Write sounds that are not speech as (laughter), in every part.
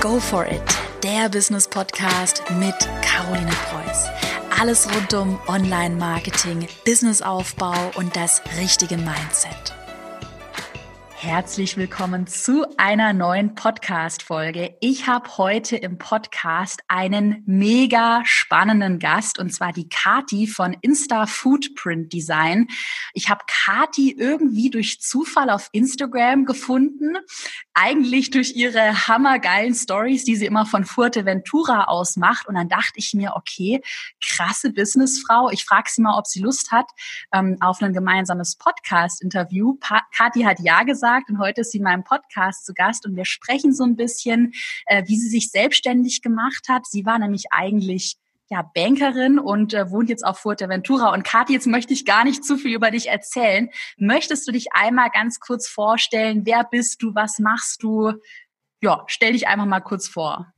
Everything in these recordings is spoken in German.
Go for it, der Business Podcast mit Caroline Preuß. Alles rund um Online-Marketing, Businessaufbau und das richtige Mindset. Herzlich willkommen zu einer neuen Podcast-Folge. Ich habe heute im Podcast einen mega spannenden Gast und zwar die Kati von Insta Footprint Design. Ich habe Kati irgendwie durch Zufall auf Instagram gefunden, eigentlich durch ihre hammergeilen Stories, die sie immer von Fuerteventura aus macht. Und dann dachte ich mir, okay, krasse Businessfrau. Ich frage sie mal, ob sie Lust hat ähm, auf ein gemeinsames Podcast-Interview. Kati hat ja gesagt gesagt und heute ist sie in meinem Podcast zu Gast und wir sprechen so ein bisschen, äh, wie sie sich selbstständig gemacht hat. Sie war nämlich eigentlich ja, Bankerin und äh, wohnt jetzt auf Fuerteventura. Und Kathi, jetzt möchte ich gar nicht zu viel über dich erzählen. Möchtest du dich einmal ganz kurz vorstellen? Wer bist du? Was machst du? Ja, stell dich einfach mal kurz vor.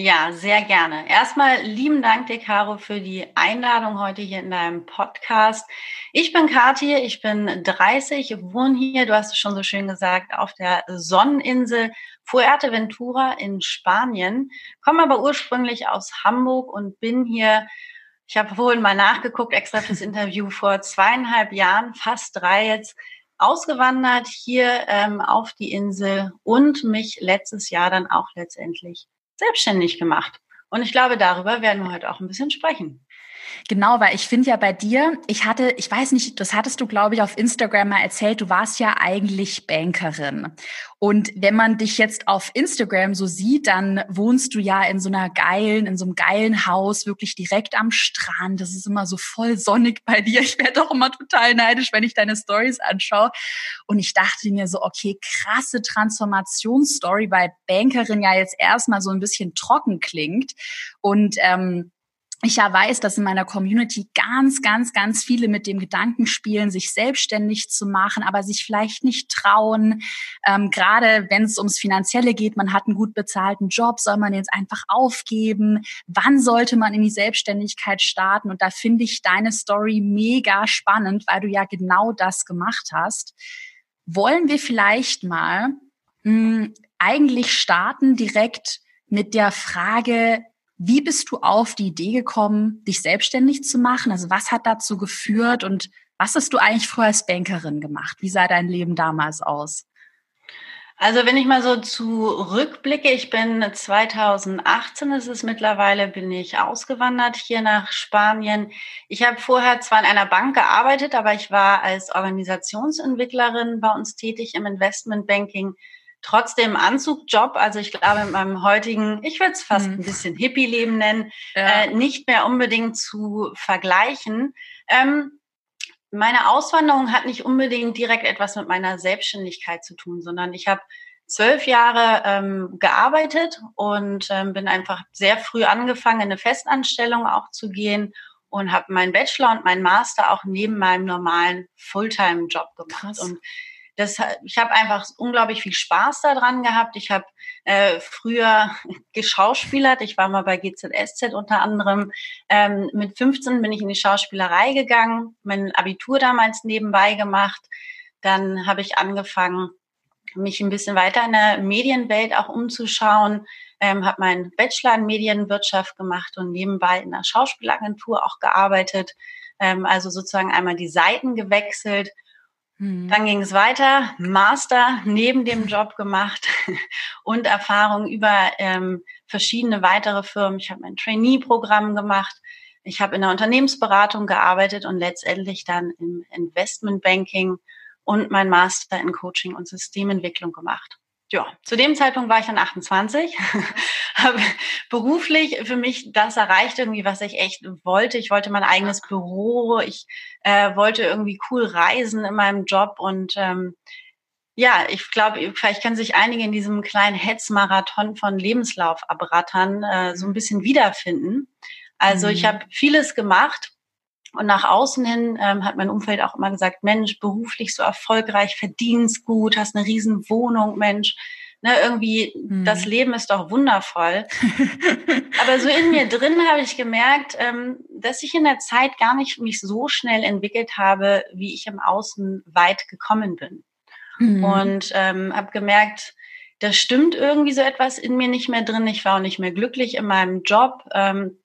Ja, sehr gerne. Erstmal lieben Dank dir, Caro, für die Einladung heute hier in deinem Podcast. Ich bin Kathi, ich bin 30, wohne hier, du hast es schon so schön gesagt, auf der Sonneninsel Fuerteventura in Spanien, komme aber ursprünglich aus Hamburg und bin hier, ich habe vorhin mal nachgeguckt, extra fürs Interview, vor zweieinhalb Jahren, fast drei jetzt, ausgewandert hier ähm, auf die Insel und mich letztes Jahr dann auch letztendlich selbstständig gemacht. Und ich glaube, darüber werden wir heute auch ein bisschen sprechen. Genau, weil ich finde ja bei dir, ich hatte, ich weiß nicht, das hattest du, glaube ich, auf Instagram mal erzählt, du warst ja eigentlich Bankerin. Und wenn man dich jetzt auf Instagram so sieht, dann wohnst du ja in so einer geilen, in so einem geilen Haus, wirklich direkt am Strand. Das ist immer so voll sonnig bei dir. Ich werde auch immer total neidisch, wenn ich deine Stories anschaue. Und ich dachte mir so, okay, krasse Transformationsstory, weil Bankerin ja jetzt erstmal so ein bisschen trocken klingt. Und ähm, ich ja weiß, dass in meiner Community ganz, ganz, ganz viele mit dem Gedanken spielen, sich selbstständig zu machen, aber sich vielleicht nicht trauen. Ähm, gerade wenn es ums Finanzielle geht, man hat einen gut bezahlten Job, soll man jetzt einfach aufgeben? Wann sollte man in die Selbstständigkeit starten? Und da finde ich deine Story mega spannend, weil du ja genau das gemacht hast. Wollen wir vielleicht mal mh, hm, eigentlich starten direkt mit der Frage, wie bist du auf die Idee gekommen, dich selbstständig zu machen? Also was hat dazu geführt und was hast du eigentlich früher als Bankerin gemacht? Wie sah dein Leben damals aus? Also wenn ich mal so zurückblicke, ich bin 2018, ist es mittlerweile, bin ich ausgewandert hier nach Spanien. Ich habe vorher zwar in einer Bank gearbeitet, aber ich war als Organisationsentwicklerin bei uns tätig im Investmentbanking trotzdem Anzugjob, also ich glaube in meinem heutigen, ich würde es fast mhm. ein bisschen Hippie-Leben nennen, ja. äh, nicht mehr unbedingt zu vergleichen. Ähm, meine Auswanderung hat nicht unbedingt direkt etwas mit meiner Selbstständigkeit zu tun, sondern ich habe zwölf Jahre ähm, gearbeitet und ähm, bin einfach sehr früh angefangen, in eine Festanstellung auch zu gehen und habe meinen Bachelor und meinen Master auch neben meinem normalen Fulltime-Job gemacht. Krass. Und das, ich habe einfach unglaublich viel Spaß daran gehabt. Ich habe äh, früher (laughs) geschauspielert. Ich war mal bei GZSZ unter anderem. Ähm, mit 15 bin ich in die Schauspielerei gegangen, mein Abitur damals nebenbei gemacht. Dann habe ich angefangen, mich ein bisschen weiter in der Medienwelt auch umzuschauen. Ähm, habe meinen Bachelor in Medienwirtschaft gemacht und nebenbei in der Schauspielagentur auch gearbeitet. Ähm, also sozusagen einmal die Seiten gewechselt Mhm. Dann ging es weiter, Master neben dem Job gemacht (laughs) und Erfahrung über ähm, verschiedene weitere Firmen. Ich habe mein Trainee-Programm gemacht. Ich habe in der Unternehmensberatung gearbeitet und letztendlich dann im Investmentbanking und mein Master in Coaching und Systementwicklung gemacht ja, zu dem Zeitpunkt war ich dann 28, (laughs) habe beruflich für mich das erreicht, irgendwie, was ich echt wollte. Ich wollte mein eigenes Büro, ich äh, wollte irgendwie cool reisen in meinem Job und ähm, ja, ich glaube, vielleicht können sich einige in diesem kleinen Hetzmarathon von Lebenslauf abrattern, äh, so ein bisschen wiederfinden. Also mhm. ich habe vieles gemacht, und nach außen hin ähm, hat mein Umfeld auch immer gesagt, Mensch, beruflich so erfolgreich, verdienst gut, hast eine riesen Wohnung, Mensch. Ne, irgendwie, hm. das Leben ist doch wundervoll. (laughs) Aber so in mir drin habe ich gemerkt, ähm, dass ich in der Zeit gar nicht mich so schnell entwickelt habe, wie ich im Außen weit gekommen bin. Hm. Und ähm, habe gemerkt, da stimmt irgendwie so etwas in mir nicht mehr drin. Ich war auch nicht mehr glücklich in meinem Job. Ähm,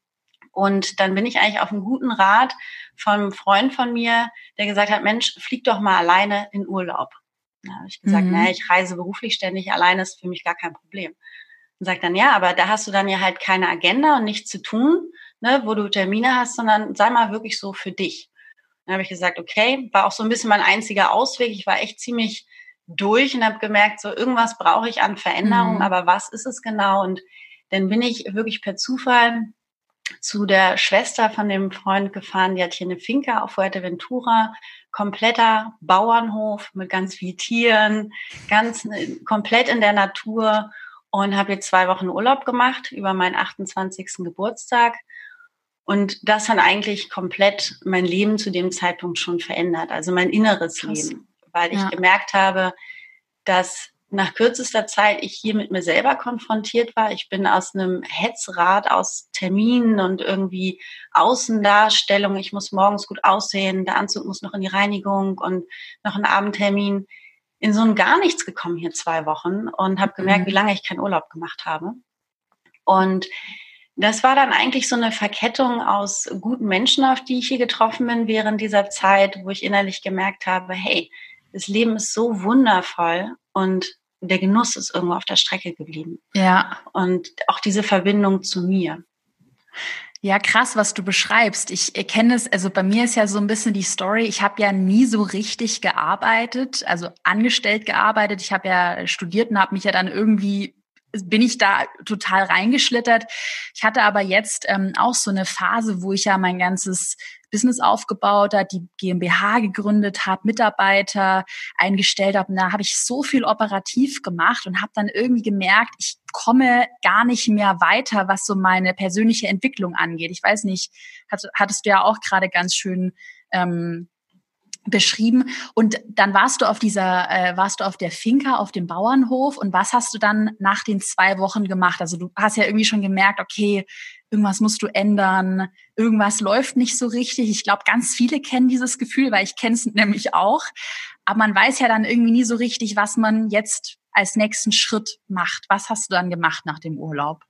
und dann bin ich eigentlich auf einen guten Rat von einem Freund von mir, der gesagt hat, Mensch, flieg doch mal alleine in Urlaub. Da habe ich gesagt, mhm. naja, ich reise beruflich ständig alleine, ist für mich gar kein Problem. Und sagt dann, ja, aber da hast du dann ja halt keine Agenda und nichts zu tun, ne, wo du Termine hast, sondern sei mal wirklich so für dich. Dann habe ich gesagt, okay, war auch so ein bisschen mein einziger Ausweg. Ich war echt ziemlich durch und habe gemerkt, so irgendwas brauche ich an Veränderung, mhm. aber was ist es genau? Und dann bin ich wirklich per Zufall zu der Schwester von dem Freund gefahren, die hat hier eine Finca auf Fuerteventura, kompletter Bauernhof mit ganz viel Tieren, ganz äh, komplett in der Natur und habe jetzt zwei Wochen Urlaub gemacht über meinen 28. Geburtstag. Und das hat eigentlich komplett mein Leben zu dem Zeitpunkt schon verändert, also mein inneres Krass. Leben, weil ich ja. gemerkt habe, dass nach kürzester Zeit ich hier mit mir selber konfrontiert war. Ich bin aus einem Hetzrad, aus Terminen und irgendwie Außendarstellung. Ich muss morgens gut aussehen, der Anzug muss noch in die Reinigung und noch ein Abendtermin in so ein gar nichts gekommen hier zwei Wochen und habe gemerkt, mhm. wie lange ich keinen Urlaub gemacht habe. Und das war dann eigentlich so eine Verkettung aus guten Menschen, auf die ich hier getroffen bin während dieser Zeit, wo ich innerlich gemerkt habe, hey, das Leben ist so wundervoll und der Genuss ist irgendwo auf der Strecke geblieben. Ja. Und auch diese Verbindung zu mir. Ja, krass, was du beschreibst. Ich erkenne es, also bei mir ist ja so ein bisschen die Story, ich habe ja nie so richtig gearbeitet, also angestellt gearbeitet. Ich habe ja studiert und habe mich ja dann irgendwie bin ich da total reingeschlittert. Ich hatte aber jetzt ähm, auch so eine Phase, wo ich ja mein ganzes Business aufgebaut habe, die GmbH gegründet habe, Mitarbeiter eingestellt habe. Und da habe ich so viel operativ gemacht und habe dann irgendwie gemerkt, ich komme gar nicht mehr weiter, was so meine persönliche Entwicklung angeht. Ich weiß nicht, hattest du ja auch gerade ganz schön ähm, beschrieben. Und dann warst du auf dieser, äh, warst du auf der Finca, auf dem Bauernhof. Und was hast du dann nach den zwei Wochen gemacht? Also du hast ja irgendwie schon gemerkt, okay, irgendwas musst du ändern, irgendwas läuft nicht so richtig. Ich glaube, ganz viele kennen dieses Gefühl, weil ich kenne es nämlich auch. Aber man weiß ja dann irgendwie nie so richtig, was man jetzt als nächsten Schritt macht. Was hast du dann gemacht nach dem Urlaub?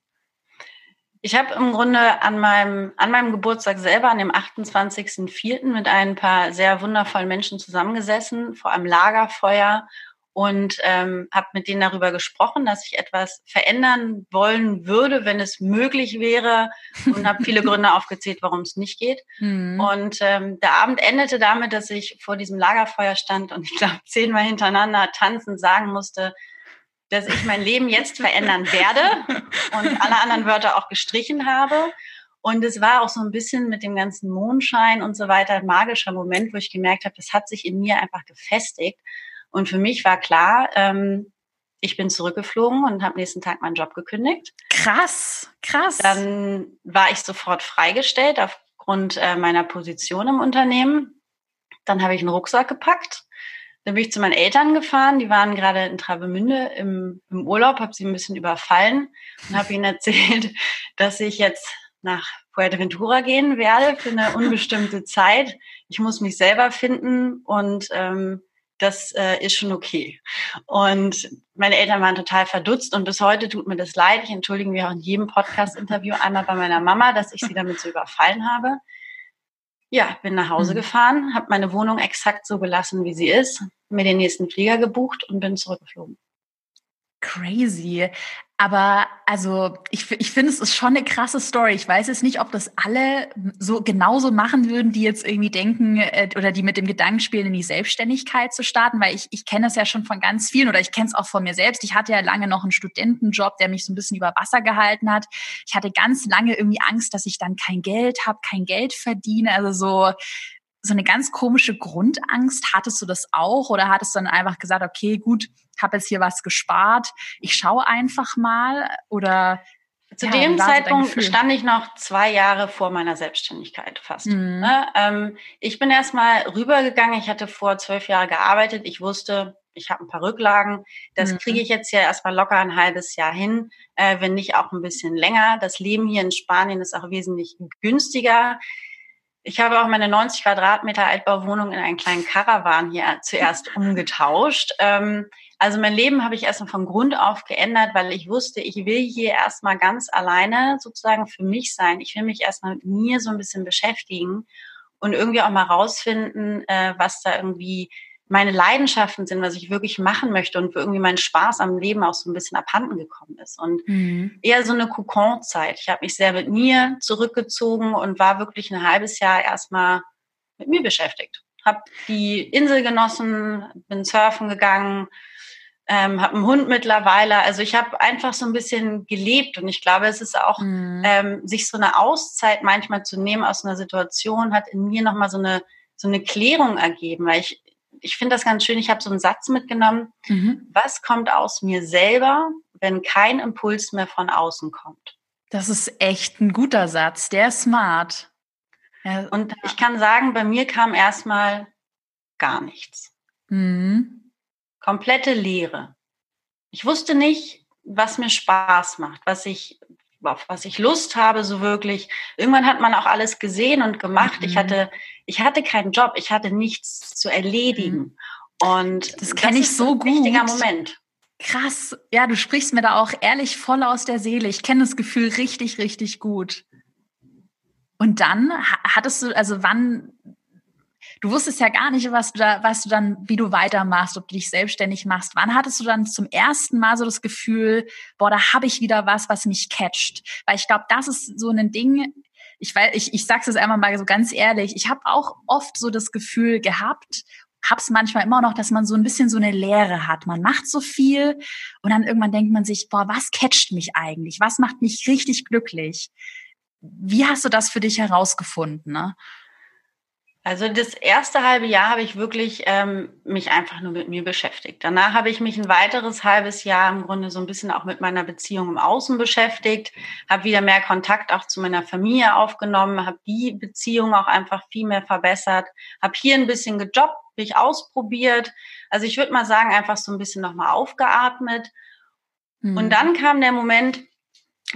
Ich habe im Grunde an meinem, an meinem Geburtstag selber, an dem 28.04. mit ein paar sehr wundervollen Menschen zusammengesessen, vor einem Lagerfeuer und ähm, habe mit denen darüber gesprochen, dass ich etwas verändern wollen würde, wenn es möglich wäre und habe viele (laughs) Gründe aufgezählt, warum es nicht geht. Mhm. Und ähm, der Abend endete damit, dass ich vor diesem Lagerfeuer stand und ich glaube zehnmal hintereinander tanzen sagen musste, dass ich mein Leben jetzt verändern werde und alle anderen Wörter auch gestrichen habe. Und es war auch so ein bisschen mit dem ganzen Mondschein und so weiter ein magischer Moment, wo ich gemerkt habe, das hat sich in mir einfach gefestigt. Und für mich war klar, ähm, ich bin zurückgeflogen und habe nächsten Tag meinen Job gekündigt. Krass, krass. Dann war ich sofort freigestellt aufgrund äh, meiner Position im Unternehmen. Dann habe ich einen Rucksack gepackt dann bin ich zu meinen Eltern gefahren, die waren gerade in Travemünde im, im Urlaub, habe sie ein bisschen überfallen und habe ihnen erzählt, (laughs) dass ich jetzt nach Fuerteventura gehen werde für eine (laughs) unbestimmte Zeit. Ich muss mich selber finden und ähm, das äh, ist schon okay. Und meine Eltern waren total verdutzt und bis heute tut mir das leid. Ich entschuldige mich auch in jedem Podcast-Interview einmal bei meiner Mama, dass ich sie damit so überfallen habe. Ja, bin nach Hause mhm. gefahren, habe meine Wohnung exakt so gelassen, wie sie ist, mir den nächsten Flieger gebucht und bin zurückgeflogen. Crazy. Aber also ich, ich finde, es ist schon eine krasse Story. Ich weiß jetzt nicht, ob das alle so genauso machen würden, die jetzt irgendwie denken äh, oder die mit dem Gedanken spielen, in die Selbstständigkeit zu starten, weil ich, ich kenne das ja schon von ganz vielen oder ich kenne es auch von mir selbst. Ich hatte ja lange noch einen Studentenjob, der mich so ein bisschen über Wasser gehalten hat. Ich hatte ganz lange irgendwie Angst, dass ich dann kein Geld habe, kein Geld verdiene. Also so so eine ganz komische Grundangst. Hattest du das auch oder hattest du dann einfach gesagt, okay, gut, habe jetzt hier was gespart, ich schaue einfach mal oder zu ja, dem Zeitpunkt stand ich noch zwei Jahre vor meiner Selbstständigkeit fast. Mhm. Ne? Ähm, ich bin erstmal rübergegangen. Ich hatte vor zwölf Jahren gearbeitet. Ich wusste, ich habe ein paar Rücklagen. Das mhm. kriege ich jetzt ja erstmal locker ein halbes Jahr hin, äh, wenn nicht auch ein bisschen länger. Das Leben hier in Spanien ist auch wesentlich günstiger. Ich habe auch meine 90 Quadratmeter Altbauwohnung in einen kleinen Caravan hier zuerst umgetauscht. Ähm, Also mein Leben habe ich erstmal von Grund auf geändert, weil ich wusste, ich will hier erstmal ganz alleine sozusagen für mich sein. Ich will mich erstmal mit mir so ein bisschen beschäftigen und irgendwie auch mal rausfinden, äh, was da irgendwie meine Leidenschaften sind, was ich wirklich machen möchte und irgendwie mein Spaß am Leben auch so ein bisschen abhanden gekommen ist. Und mhm. eher so eine Kokon-Zeit. Ich habe mich sehr mit mir zurückgezogen und war wirklich ein halbes Jahr erstmal mit mir beschäftigt. Habe die Insel genossen, bin surfen gegangen, ähm, habe einen Hund mittlerweile. Also ich habe einfach so ein bisschen gelebt und ich glaube, es ist auch, mhm. ähm, sich so eine Auszeit manchmal zu nehmen aus einer Situation, hat in mir nochmal so eine, so eine Klärung ergeben, weil ich, ich finde das ganz schön, ich habe so einen Satz mitgenommen, mhm. was kommt aus mir selber, wenn kein Impuls mehr von außen kommt? Das ist echt ein guter Satz, der ist smart. Ja. Und ich kann sagen, bei mir kam erstmal gar nichts. Mhm komplette Leere. Ich wusste nicht, was mir Spaß macht, was ich, auf was ich Lust habe, so wirklich. Irgendwann hat man auch alles gesehen und gemacht. Mhm. Ich hatte, ich hatte keinen Job, ich hatte nichts zu erledigen. Mhm. Und das kenne ich so gut. Wichtiger Moment. Krass. Ja, du sprichst mir da auch ehrlich voll aus der Seele. Ich kenne das Gefühl richtig, richtig gut. Und dann hattest du, also wann du wusstest ja gar nicht, was du da, was du dann, wie du weitermachst, ob du dich selbstständig machst. Wann hattest du dann zum ersten Mal so das Gefühl, boah, da habe ich wieder was, was mich catcht? Weil ich glaube, das ist so ein Ding, ich weiß, ich, ich sag's jetzt einmal mal so ganz ehrlich, ich habe auch oft so das Gefühl gehabt, hab's manchmal immer noch, dass man so ein bisschen so eine Leere hat. Man macht so viel und dann irgendwann denkt man sich, boah, was catcht mich eigentlich? Was macht mich richtig glücklich? Wie hast du das für dich herausgefunden? Ne? Also das erste halbe Jahr habe ich wirklich ähm, mich einfach nur mit mir beschäftigt. Danach habe ich mich ein weiteres halbes Jahr im Grunde so ein bisschen auch mit meiner Beziehung im Außen beschäftigt, habe wieder mehr Kontakt auch zu meiner Familie aufgenommen, habe die Beziehung auch einfach viel mehr verbessert, habe hier ein bisschen gejobbt, mich ausprobiert. Also ich würde mal sagen, einfach so ein bisschen nochmal aufgeatmet. Mhm. Und dann kam der Moment,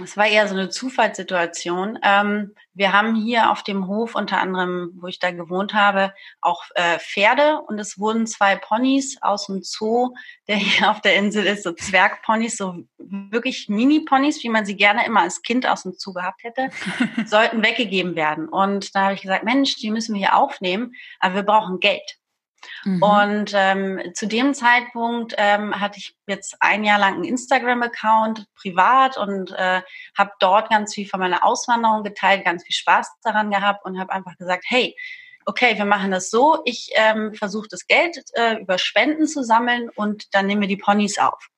es war eher so eine Zufallssituation. Ähm, wir haben hier auf dem Hof unter anderem, wo ich da gewohnt habe, auch äh, Pferde und es wurden zwei Ponys aus dem Zoo, der hier auf der Insel ist, so Zwergponys, so wirklich Mini-Ponys, wie man sie gerne immer als Kind aus dem Zoo gehabt hätte, (laughs) sollten weggegeben werden. Und da habe ich gesagt, Mensch, die müssen wir hier aufnehmen, aber wir brauchen Geld. Mhm. Und ähm, zu dem Zeitpunkt ähm, hatte ich jetzt ein Jahr lang einen Instagram-Account privat und äh, habe dort ganz viel von meiner Auswanderung geteilt, ganz viel Spaß daran gehabt und habe einfach gesagt, hey, okay, wir machen das so, ich ähm, versuche das Geld äh, über Spenden zu sammeln und dann nehmen wir die Ponys auf.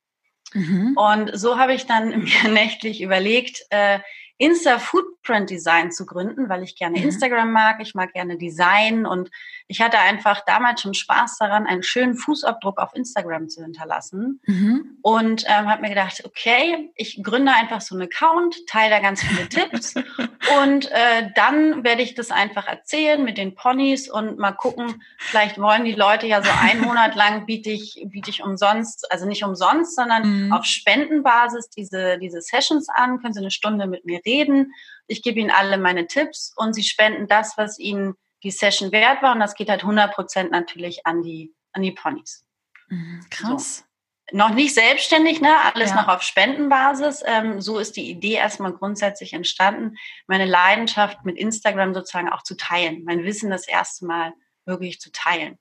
Mhm. Und so habe ich dann (laughs) mir nächtlich überlegt, äh, Insta-Footprint Design zu gründen, weil ich gerne mhm. Instagram mag, ich mag gerne Design und ich hatte einfach damals schon Spaß daran, einen schönen Fußabdruck auf Instagram zu hinterlassen mhm. und ähm, habe mir gedacht, okay, ich gründe einfach so einen Account, teile da ganz viele Tipps (laughs) und äh, dann werde ich das einfach erzählen mit den Ponys und mal gucken, vielleicht wollen die Leute ja so einen Monat lang biete ich biete ich umsonst, also nicht umsonst, sondern mhm. auf Spendenbasis diese diese Sessions an, können Sie eine Stunde mit mir reden reden. Ich gebe ihnen alle meine Tipps und sie spenden das, was ihnen die Session wert war. Und das geht halt 100 Prozent natürlich an die, an die Ponys. Mhm, krass. So. Noch nicht selbstständig, ne? Alles ja. noch auf Spendenbasis. Ähm, so ist die Idee erstmal grundsätzlich entstanden, meine Leidenschaft mit Instagram sozusagen auch zu teilen, mein Wissen das erste Mal wirklich zu teilen.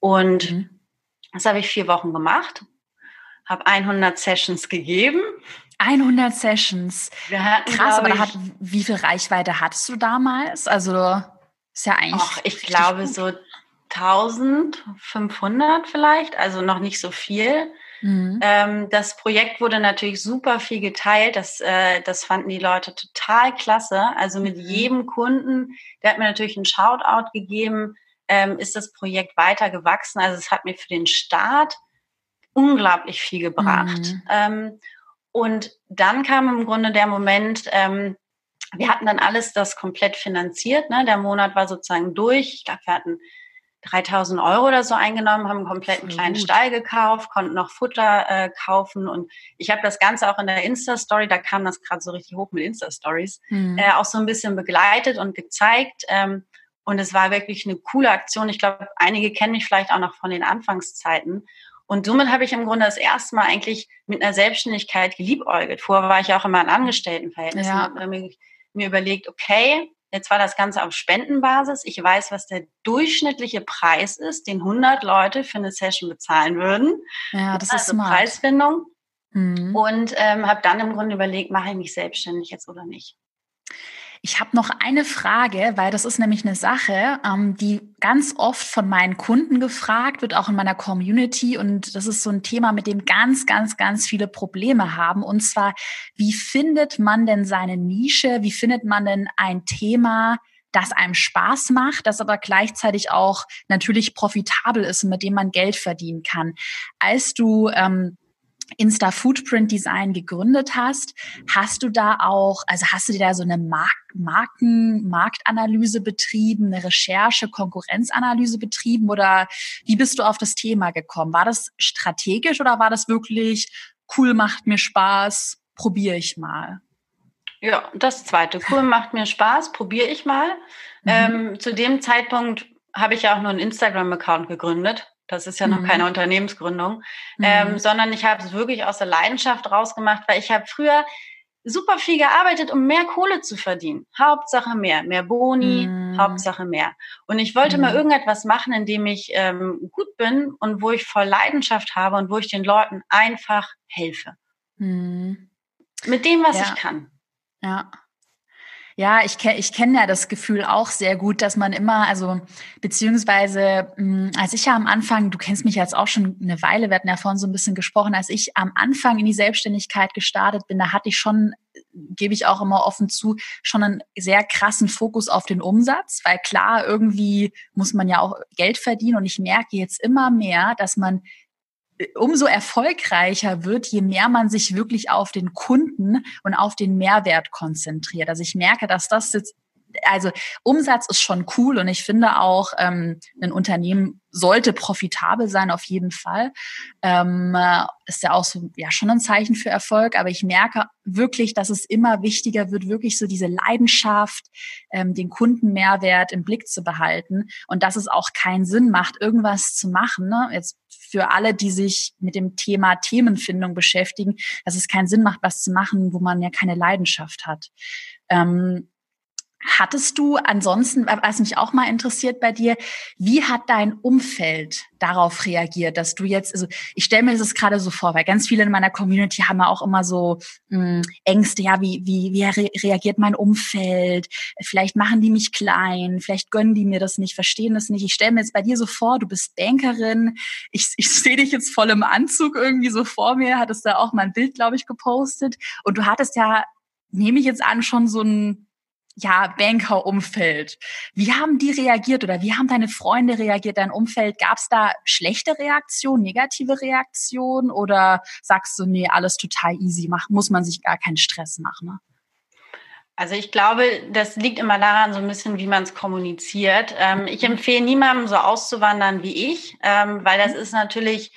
Und mhm. das habe ich vier Wochen gemacht, habe 100 Sessions gegeben 100 Sessions. Hatten, Krass, aber hat, wie viel Reichweite hattest du damals? Also ist ja eigentlich. Och, ich glaube gut. so 1500 vielleicht, also noch nicht so viel. Mhm. Ähm, das Projekt wurde natürlich super viel geteilt. Das, äh, das fanden die Leute total klasse. Also mit mhm. jedem Kunden, der hat mir natürlich einen Shoutout gegeben, ähm, ist das Projekt weiter gewachsen. Also es hat mir für den Start unglaublich viel gebracht. Mhm. Ähm, und dann kam im Grunde der Moment, ähm, wir hatten dann alles das komplett finanziert. Ne? Der Monat war sozusagen durch. Ich glaube, wir hatten 3000 Euro oder so eingenommen, haben einen kompletten kleinen gut. Stall gekauft, konnten noch Futter äh, kaufen und ich habe das Ganze auch in der Insta-Story, da kam das gerade so richtig hoch mit Insta-Stories, mhm. äh, auch so ein bisschen begleitet und gezeigt. Ähm, und es war wirklich eine coole Aktion. Ich glaube, einige kennen mich vielleicht auch noch von den Anfangszeiten. Und somit habe ich im Grunde das erste Mal eigentlich mit einer Selbstständigkeit geliebäugelt. Vorher war ich auch immer in Angestelltenverhältnissen ja. und habe mir, mir überlegt, okay, jetzt war das Ganze auf Spendenbasis. Ich weiß, was der durchschnittliche Preis ist, den 100 Leute für eine Session bezahlen würden. Ja, das also ist smart. Preisfindung. Mhm. Und ähm, habe dann im Grunde überlegt, mache ich mich selbstständig jetzt oder nicht. Ich habe noch eine Frage, weil das ist nämlich eine Sache, ähm, die ganz oft von meinen Kunden gefragt wird, auch in meiner Community. Und das ist so ein Thema, mit dem ganz, ganz, ganz viele Probleme haben. Und zwar, wie findet man denn seine Nische? Wie findet man denn ein Thema, das einem Spaß macht, das aber gleichzeitig auch natürlich profitabel ist und mit dem man Geld verdienen kann. Als du ähm, Insta Footprint Design gegründet hast, hast du da auch, also hast du dir da so eine Mark Marken, Marktanalyse betrieben, eine Recherche, Konkurrenzanalyse betrieben oder wie bist du auf das Thema gekommen? War das strategisch oder war das wirklich cool, macht mir Spaß, probiere ich mal? Ja, das zweite, cool, macht mir Spaß, probiere ich mal. Mhm. Ähm, zu dem Zeitpunkt habe ich ja auch nur einen Instagram-Account gegründet. Das ist ja noch mhm. keine Unternehmensgründung, mhm. ähm, sondern ich habe es wirklich aus der Leidenschaft rausgemacht, weil ich habe früher super viel gearbeitet, um mehr Kohle zu verdienen. Hauptsache mehr, mehr Boni, mm. Hauptsache mehr. Und ich wollte mm. mal mhm. irgendetwas machen, in dem ich ähm, gut bin und wo ich voll Leidenschaft habe und wo ich den Leuten einfach helfe. Mm. Mit dem, was ja. ich kann. Ja. Ja, ich, kenne ich kenne ja das Gefühl auch sehr gut, dass man immer, also beziehungsweise mh, als ich ja am Anfang, du kennst mich jetzt auch schon eine Weile, wir hatten ja vorhin so ein bisschen gesprochen, als ich am Anfang in die Selbstständigkeit gestartet bin, da hatte ich schon, gebe ich auch immer offen zu, schon einen sehr krassen Fokus auf den Umsatz, weil klar, irgendwie muss man ja auch Geld verdienen und ich merke jetzt immer mehr, dass man umso erfolgreicher wird, je mehr man sich wirklich auf den Kunden und auf den Mehrwert konzentriert. Also ich merke, dass das jetzt also Umsatz ist schon cool und ich finde auch, ähm, ein Unternehmen sollte profitabel sein auf jeden Fall. Ähm, ist ja auch so ja schon ein Zeichen für Erfolg, aber ich merke wirklich, dass es immer wichtiger wird, wirklich so diese Leidenschaft, ähm, den Kundenmehrwert im Blick zu behalten und dass es auch keinen Sinn macht, irgendwas zu machen. Ne? Jetzt für alle, die sich mit dem Thema Themenfindung beschäftigen, dass es keinen Sinn macht, was zu machen, wo man ja keine Leidenschaft hat. Ähm, Hattest du ansonsten, was mich auch mal interessiert bei dir, wie hat dein Umfeld darauf reagiert, dass du jetzt, also ich stelle mir das gerade so vor, weil ganz viele in meiner Community haben ja auch immer so mh, hm, Ängste, ja, wie, wie, wie re reagiert mein Umfeld? Vielleicht machen die mich klein, vielleicht gönnen die mir das nicht, verstehen das nicht. Ich stelle mir jetzt bei dir so vor, du bist Bankerin, ich, (laughs) ich sehe dich jetzt voll im Anzug irgendwie so vor mir, hattest da auch mal ein Bild, glaube ich, gepostet und du hattest ja, nehme ich jetzt an, schon so ein ja, Banker-Umfeld. Wie haben die reagiert oder wie haben deine Freunde reagiert, dein Umfeld? Gab es da schlechte Reaktionen, negative Reaktionen oder sagst du, nee, alles total easy, mach, muss man sich gar keinen Stress machen? Ne? Also ich glaube, das liegt immer daran, so ein bisschen, wie man es kommuniziert. Ähm, ich empfehle niemandem so auszuwandern wie ich, ähm, weil das ist natürlich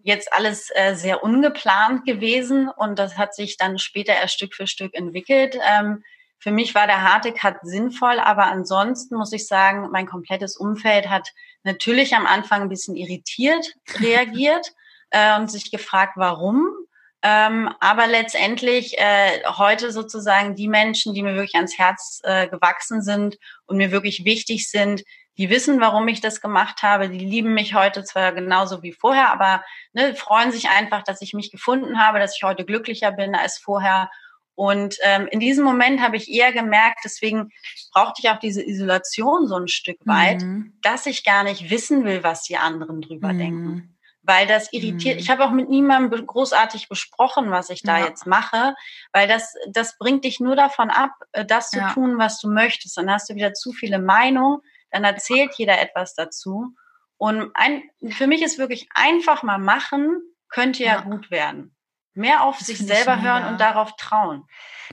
jetzt alles äh, sehr ungeplant gewesen und das hat sich dann später erst Stück für Stück entwickelt. Ähm, für mich war der harte Cut sinnvoll, aber ansonsten muss ich sagen, mein komplettes Umfeld hat natürlich am Anfang ein bisschen irritiert (laughs) reagiert äh, und sich gefragt, warum. Ähm, aber letztendlich äh, heute sozusagen die Menschen, die mir wirklich ans Herz äh, gewachsen sind und mir wirklich wichtig sind, die wissen, warum ich das gemacht habe. Die lieben mich heute zwar genauso wie vorher, aber ne, freuen sich einfach, dass ich mich gefunden habe, dass ich heute glücklicher bin als vorher und ähm, in diesem Moment habe ich eher gemerkt, deswegen brauchte ich auch diese Isolation so ein Stück weit, mhm. dass ich gar nicht wissen will, was die anderen drüber mhm. denken. Weil das irritiert. Mhm. Ich habe auch mit niemandem großartig besprochen, was ich da ja. jetzt mache, weil das, das bringt dich nur davon ab, äh, das zu ja. tun, was du möchtest. Dann hast du wieder zu viele Meinungen, dann erzählt jeder etwas dazu. Und ein, für mich ist wirklich einfach mal machen, könnte ja, ja. gut werden mehr auf das sich selber hören und darauf trauen.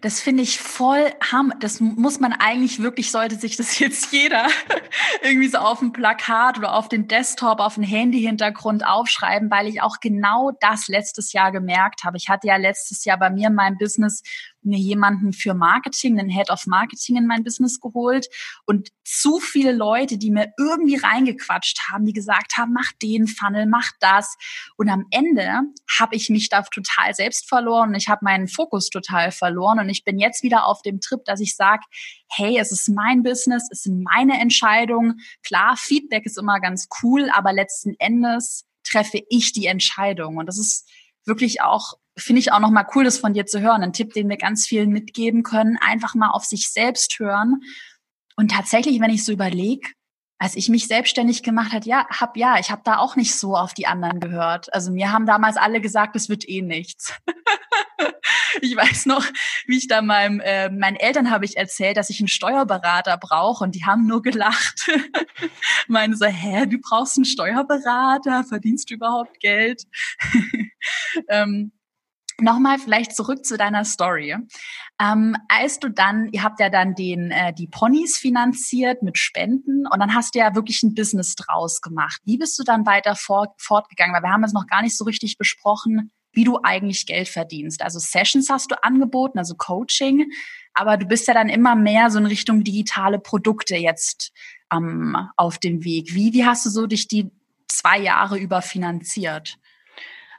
Das finde ich voll ham. Das muss man eigentlich wirklich, sollte sich das (laughs) jetzt jeder (laughs) irgendwie so auf dem Plakat oder auf den Desktop, auf den Handy-Hintergrund aufschreiben, weil ich auch genau das letztes Jahr gemerkt habe. Ich hatte ja letztes Jahr bei mir in meinem Business mir jemanden für Marketing, einen Head of Marketing in mein Business geholt und zu viele Leute, die mir irgendwie reingequatscht haben, die gesagt haben, mach den Funnel, mach das. Und am Ende habe ich mich da total selbst verloren ich habe meinen Fokus total verloren und ich bin jetzt wieder auf dem Trip, dass ich sage, hey, es ist mein Business, es sind meine Entscheidungen. Klar, Feedback ist immer ganz cool, aber letzten Endes treffe ich die Entscheidung und das ist wirklich auch finde ich auch noch mal cool, das von dir zu hören. Ein Tipp, den wir ganz vielen mitgeben können, einfach mal auf sich selbst hören. Und tatsächlich, wenn ich so überlege, als ich mich selbstständig gemacht hat, ja, hab ja, ich habe da auch nicht so auf die anderen gehört. Also mir haben damals alle gesagt, es wird eh nichts. (laughs) ich weiß noch, wie ich da meinem äh, meinen Eltern habe ich erzählt, dass ich einen Steuerberater brauche und die haben nur gelacht. (laughs) Meinen so, hä, du brauchst einen Steuerberater, verdienst du überhaupt Geld? (laughs) ähm, Nochmal vielleicht zurück zu deiner Story. Ähm, als du dann, ihr habt ja dann den, äh, die Ponys finanziert mit Spenden und dann hast du ja wirklich ein Business draus gemacht. Wie bist du dann weiter fort, fortgegangen? Weil wir haben es noch gar nicht so richtig besprochen, wie du eigentlich Geld verdienst. Also Sessions hast du angeboten, also Coaching, aber du bist ja dann immer mehr so in Richtung digitale Produkte jetzt ähm, auf dem Weg. Wie, wie hast du so dich die zwei Jahre über finanziert?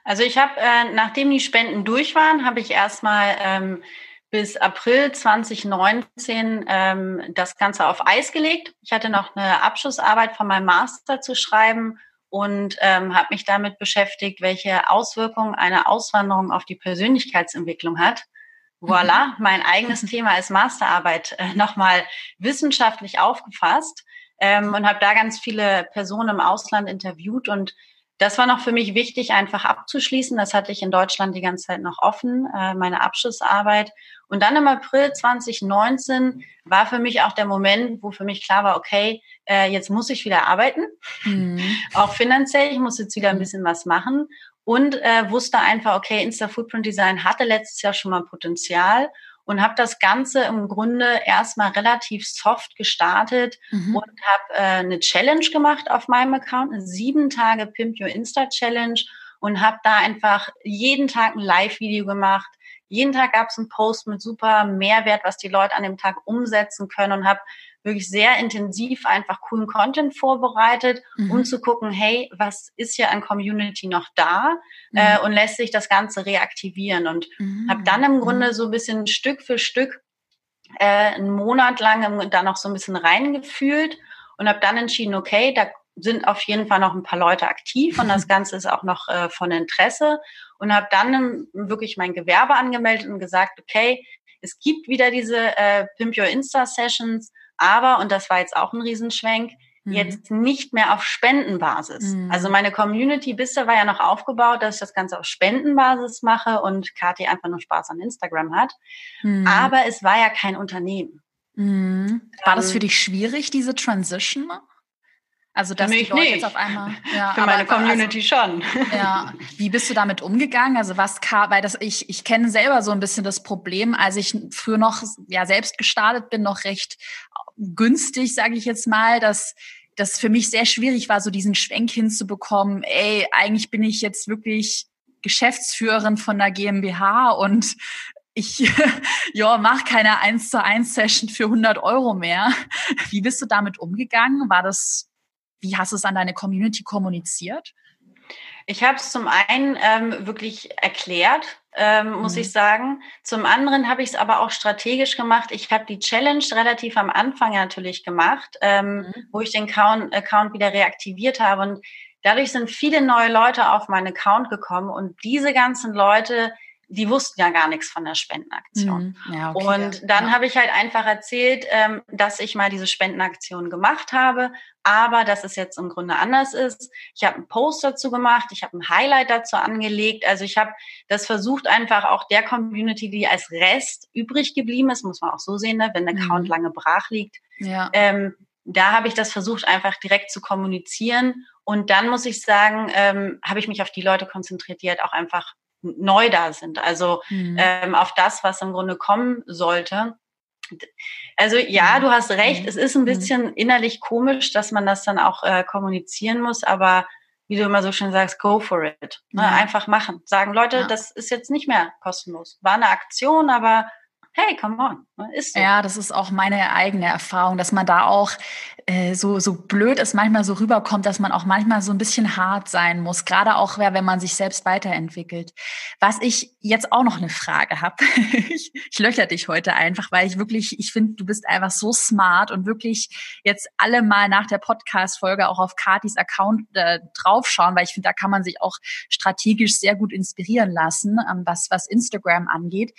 Also ich habe, äh, nachdem die Spenden durch waren, habe ich erstmal ähm, bis April 2019 ähm, das Ganze auf Eis gelegt. Ich hatte noch eine Abschlussarbeit von meinem Master zu schreiben und ähm, habe mich damit beschäftigt, welche Auswirkungen eine Auswanderung auf die Persönlichkeitsentwicklung hat. Voila, mhm. mein eigenes Thema als Masterarbeit äh, nochmal wissenschaftlich aufgefasst ähm, und habe da ganz viele Personen im Ausland interviewt und das war noch für mich wichtig, einfach abzuschließen. Das hatte ich in Deutschland die ganze Zeit noch offen, äh, meine Abschlussarbeit. Und dann im April 2019 war für mich auch der Moment, wo für mich klar war, okay, äh, jetzt muss ich wieder arbeiten, mhm. (laughs) auch finanziell. Ich muss jetzt wieder ein bisschen was machen und äh, wusste einfach, okay, Insta Footprint Design hatte letztes Jahr schon mal Potenzial und habe das Ganze im Grunde erstmal relativ soft gestartet mhm. und habe äh, eine Challenge gemacht auf meinem Account, eine sieben Tage Pimp Your Insta Challenge und habe da einfach jeden Tag ein Live-Video gemacht. Jeden Tag gab es einen Post mit super Mehrwert, was die Leute an dem Tag umsetzen können und habe wirklich sehr intensiv einfach coolen Content vorbereitet, mhm. um zu gucken, hey, was ist hier an Community noch da mhm. äh, und lässt sich das Ganze reaktivieren und mhm. habe dann im Grunde mhm. so ein bisschen Stück für Stück äh, einen Monat lang da noch so ein bisschen reingefühlt und habe dann entschieden, okay, da sind auf jeden Fall noch ein paar Leute aktiv und das (laughs) Ganze ist auch noch äh, von Interesse und habe dann wirklich mein Gewerbe angemeldet und gesagt, okay, es gibt wieder diese äh, Pimp Your Insta Sessions aber, und das war jetzt auch ein Riesenschwenk, mhm. jetzt nicht mehr auf Spendenbasis. Mhm. Also meine Community bisher war ja noch aufgebaut, dass ich das Ganze auf Spendenbasis mache und Kathi einfach nur Spaß an Instagram hat. Mhm. Aber es war ja kein Unternehmen. Mhm. War das für dich schwierig, diese Transition? Also dass die Leute nicht. jetzt auf einmal (laughs) ja, für meine Community also, schon. (laughs) Ja, wie bist du damit umgegangen? Also was kam, weil das ich ich kenne selber so ein bisschen das Problem, als ich früher noch ja selbst gestartet bin, noch recht günstig, sage ich jetzt mal, dass das für mich sehr schwierig war, so diesen Schwenk hinzubekommen. Ey, eigentlich bin ich jetzt wirklich Geschäftsführerin von der GmbH und ich (laughs) ja mach keine 1 zu 1 Session für 100 Euro mehr. Wie bist du damit umgegangen? War das wie hast du es an deine Community kommuniziert? Ich habe es zum einen ähm, wirklich erklärt, ähm, muss mhm. ich sagen. Zum anderen habe ich es aber auch strategisch gemacht. Ich habe die Challenge relativ am Anfang natürlich gemacht, ähm, mhm. wo ich den Account, Account wieder reaktiviert habe. Und dadurch sind viele neue Leute auf meinen Account gekommen. Und diese ganzen Leute, die wussten ja gar nichts von der Spendenaktion. Mhm. Ja, okay, und dann ja. habe ich halt einfach erzählt, ähm, dass ich mal diese Spendenaktion gemacht habe, aber dass es jetzt im Grunde anders ist. Ich habe einen Post dazu gemacht, ich habe ein Highlight dazu angelegt. Also ich habe das versucht einfach auch der Community, die als Rest übrig geblieben ist, muss man auch so sehen, ne? wenn der Account mhm. lange brach liegt. Ja. Ähm, da habe ich das versucht, einfach direkt zu kommunizieren. Und dann muss ich sagen, ähm, habe ich mich auf die Leute konzentriert, die halt auch einfach neu da sind. Also mhm. ähm, auf das, was im Grunde kommen sollte. Also ja, mhm. du hast recht, mhm. es ist ein mhm. bisschen innerlich komisch, dass man das dann auch äh, kommunizieren muss, aber wie du immer so schön sagst, go for it. Ne? Ja. Einfach machen. Sagen, Leute, ja. das ist jetzt nicht mehr kostenlos. War eine Aktion, aber hey, come on, ne, ist so. Ja, das ist auch meine eigene Erfahrung, dass man da auch äh, so, so blöd es manchmal so rüberkommt, dass man auch manchmal so ein bisschen hart sein muss, gerade auch wenn man sich selbst weiterentwickelt. Was ich jetzt auch noch eine Frage habe, (laughs) ich, ich löcher dich heute einfach, weil ich wirklich, ich finde, du bist einfach so smart und wirklich jetzt alle mal nach der Podcast-Folge auch auf Katis Account äh, draufschauen, weil ich finde, da kann man sich auch strategisch sehr gut inspirieren lassen, ähm, was, was Instagram angeht.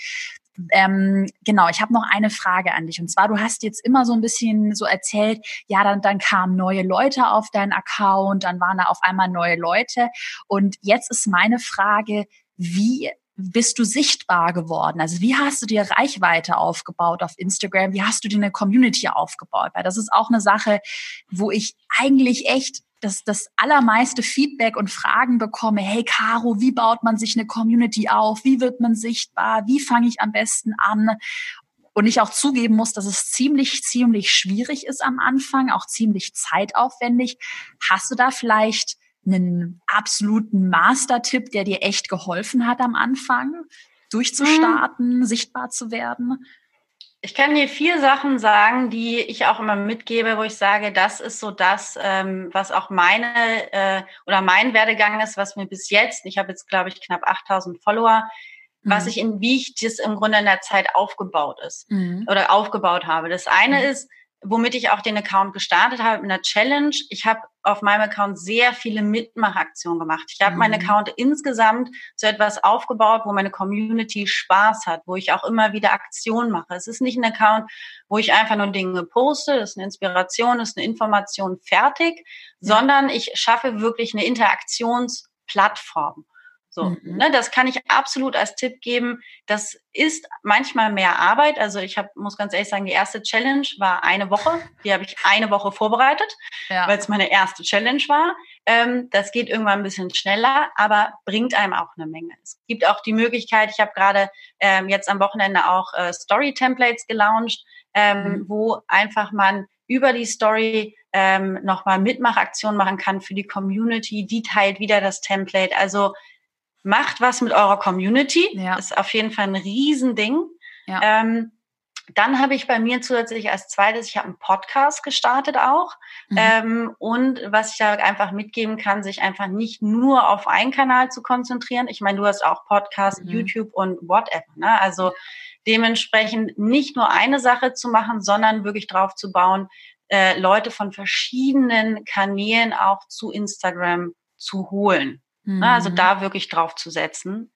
Ähm, genau, ich habe noch eine Frage an dich. Und zwar, du hast jetzt immer so ein bisschen so erzählt, ja, dann, dann kamen neue Leute auf deinen Account, dann waren da auf einmal neue Leute. Und jetzt ist meine Frage, wie bist du sichtbar geworden? Also wie hast du dir Reichweite aufgebaut auf Instagram? Wie hast du dir eine Community aufgebaut? Weil das ist auch eine Sache, wo ich eigentlich echt das, das allermeiste Feedback und Fragen bekomme, hey Caro, wie baut man sich eine Community auf? Wie wird man sichtbar? Wie fange ich am besten an? Und ich auch zugeben muss, dass es ziemlich, ziemlich schwierig ist am Anfang, auch ziemlich zeitaufwendig. Hast du da vielleicht einen absoluten Master-Tipp, der dir echt geholfen hat am Anfang, durchzustarten, mhm. sichtbar zu werden? Ich kann dir vier Sachen sagen, die ich auch immer mitgebe, wo ich sage, das ist so das, ähm, was auch meine äh, oder mein Werdegang ist, was mir bis jetzt, ich habe jetzt glaube ich knapp 8000 Follower, mhm. was ich in wie ich das im Grunde in der Zeit aufgebaut ist mhm. oder aufgebaut habe. Das eine mhm. ist, womit ich auch den Account gestartet habe, mit einer Challenge. Ich habe auf meinem Account sehr viele Mitmachaktionen gemacht. Ich habe mhm. meinen Account insgesamt zu etwas aufgebaut, wo meine Community Spaß hat, wo ich auch immer wieder Aktionen mache. Es ist nicht ein Account, wo ich einfach nur Dinge poste, das ist eine Inspiration, das ist eine Information fertig, ja. sondern ich schaffe wirklich eine Interaktionsplattform. So, mhm. ne, das kann ich absolut als Tipp geben. Das ist manchmal mehr Arbeit. Also ich hab, muss ganz ehrlich sagen, die erste Challenge war eine Woche. Die habe ich eine Woche vorbereitet, ja. weil es meine erste Challenge war. Ähm, das geht irgendwann ein bisschen schneller, aber bringt einem auch eine Menge. Es gibt auch die Möglichkeit, ich habe gerade ähm, jetzt am Wochenende auch äh, Story-Templates gelauncht, ähm, mhm. wo einfach man über die Story ähm, nochmal Mitmachaktionen machen kann für die Community. Die teilt wieder das Template. Also macht was mit eurer Community. Ja. Das ist auf jeden Fall ein Riesending. Ja. Ähm, dann habe ich bei mir zusätzlich als zweites, ich habe einen Podcast gestartet auch. Mhm. Ähm, und was ich da einfach mitgeben kann, sich einfach nicht nur auf einen Kanal zu konzentrieren. Ich meine, du hast auch Podcast, mhm. YouTube und whatever. Ne? Also dementsprechend nicht nur eine Sache zu machen, sondern wirklich drauf zu bauen, äh, Leute von verschiedenen Kanälen auch zu Instagram zu holen. Mhm. Also da wirklich drauf zu setzen.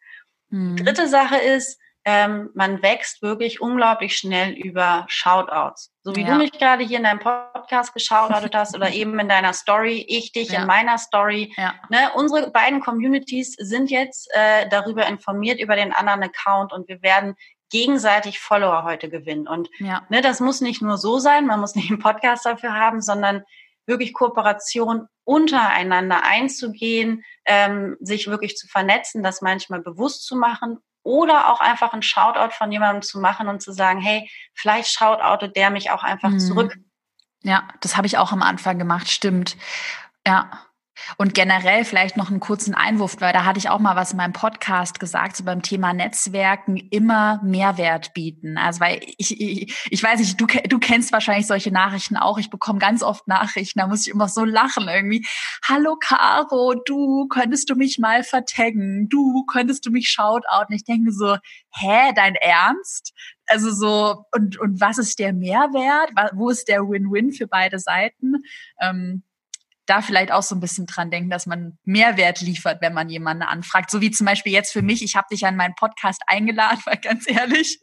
Mhm. Dritte Sache ist, ähm, man wächst wirklich unglaublich schnell über Shoutouts. So wie ja. du mich gerade hier in deinem Podcast geschautoutet hast oder (laughs) eben in deiner Story, ich dich ja. in meiner Story. Ja. Ne, unsere beiden Communities sind jetzt äh, darüber informiert über den anderen Account und wir werden gegenseitig Follower heute gewinnen. Und ne, das muss nicht nur so sein, man muss nicht einen Podcast dafür haben, sondern wirklich Kooperation untereinander einzugehen, ähm, sich wirklich zu vernetzen, das manchmal bewusst zu machen oder auch einfach ein Shoutout von jemandem zu machen und zu sagen, hey, vielleicht shoutoutet der mich auch einfach mhm. zurück. Ja, das habe ich auch am Anfang gemacht, stimmt. Ja. Und generell vielleicht noch einen kurzen Einwurf, weil da hatte ich auch mal was in meinem Podcast gesagt, so beim Thema Netzwerken immer Mehrwert bieten. Also weil ich, ich, ich weiß nicht, du, du kennst wahrscheinlich solche Nachrichten auch. Ich bekomme ganz oft Nachrichten, da muss ich immer so lachen irgendwie. Hallo Caro, du könntest du mich mal vertaggen? Du könntest du mich shoutouten? Ich denke so, hä, dein Ernst? Also so, und, und was ist der Mehrwert? Wo ist der Win-Win für beide Seiten? Ähm, da vielleicht auch so ein bisschen dran denken, dass man Mehrwert liefert, wenn man jemanden anfragt. So wie zum Beispiel jetzt für mich, ich habe dich an meinen Podcast eingeladen, (laughs) weil ganz ehrlich,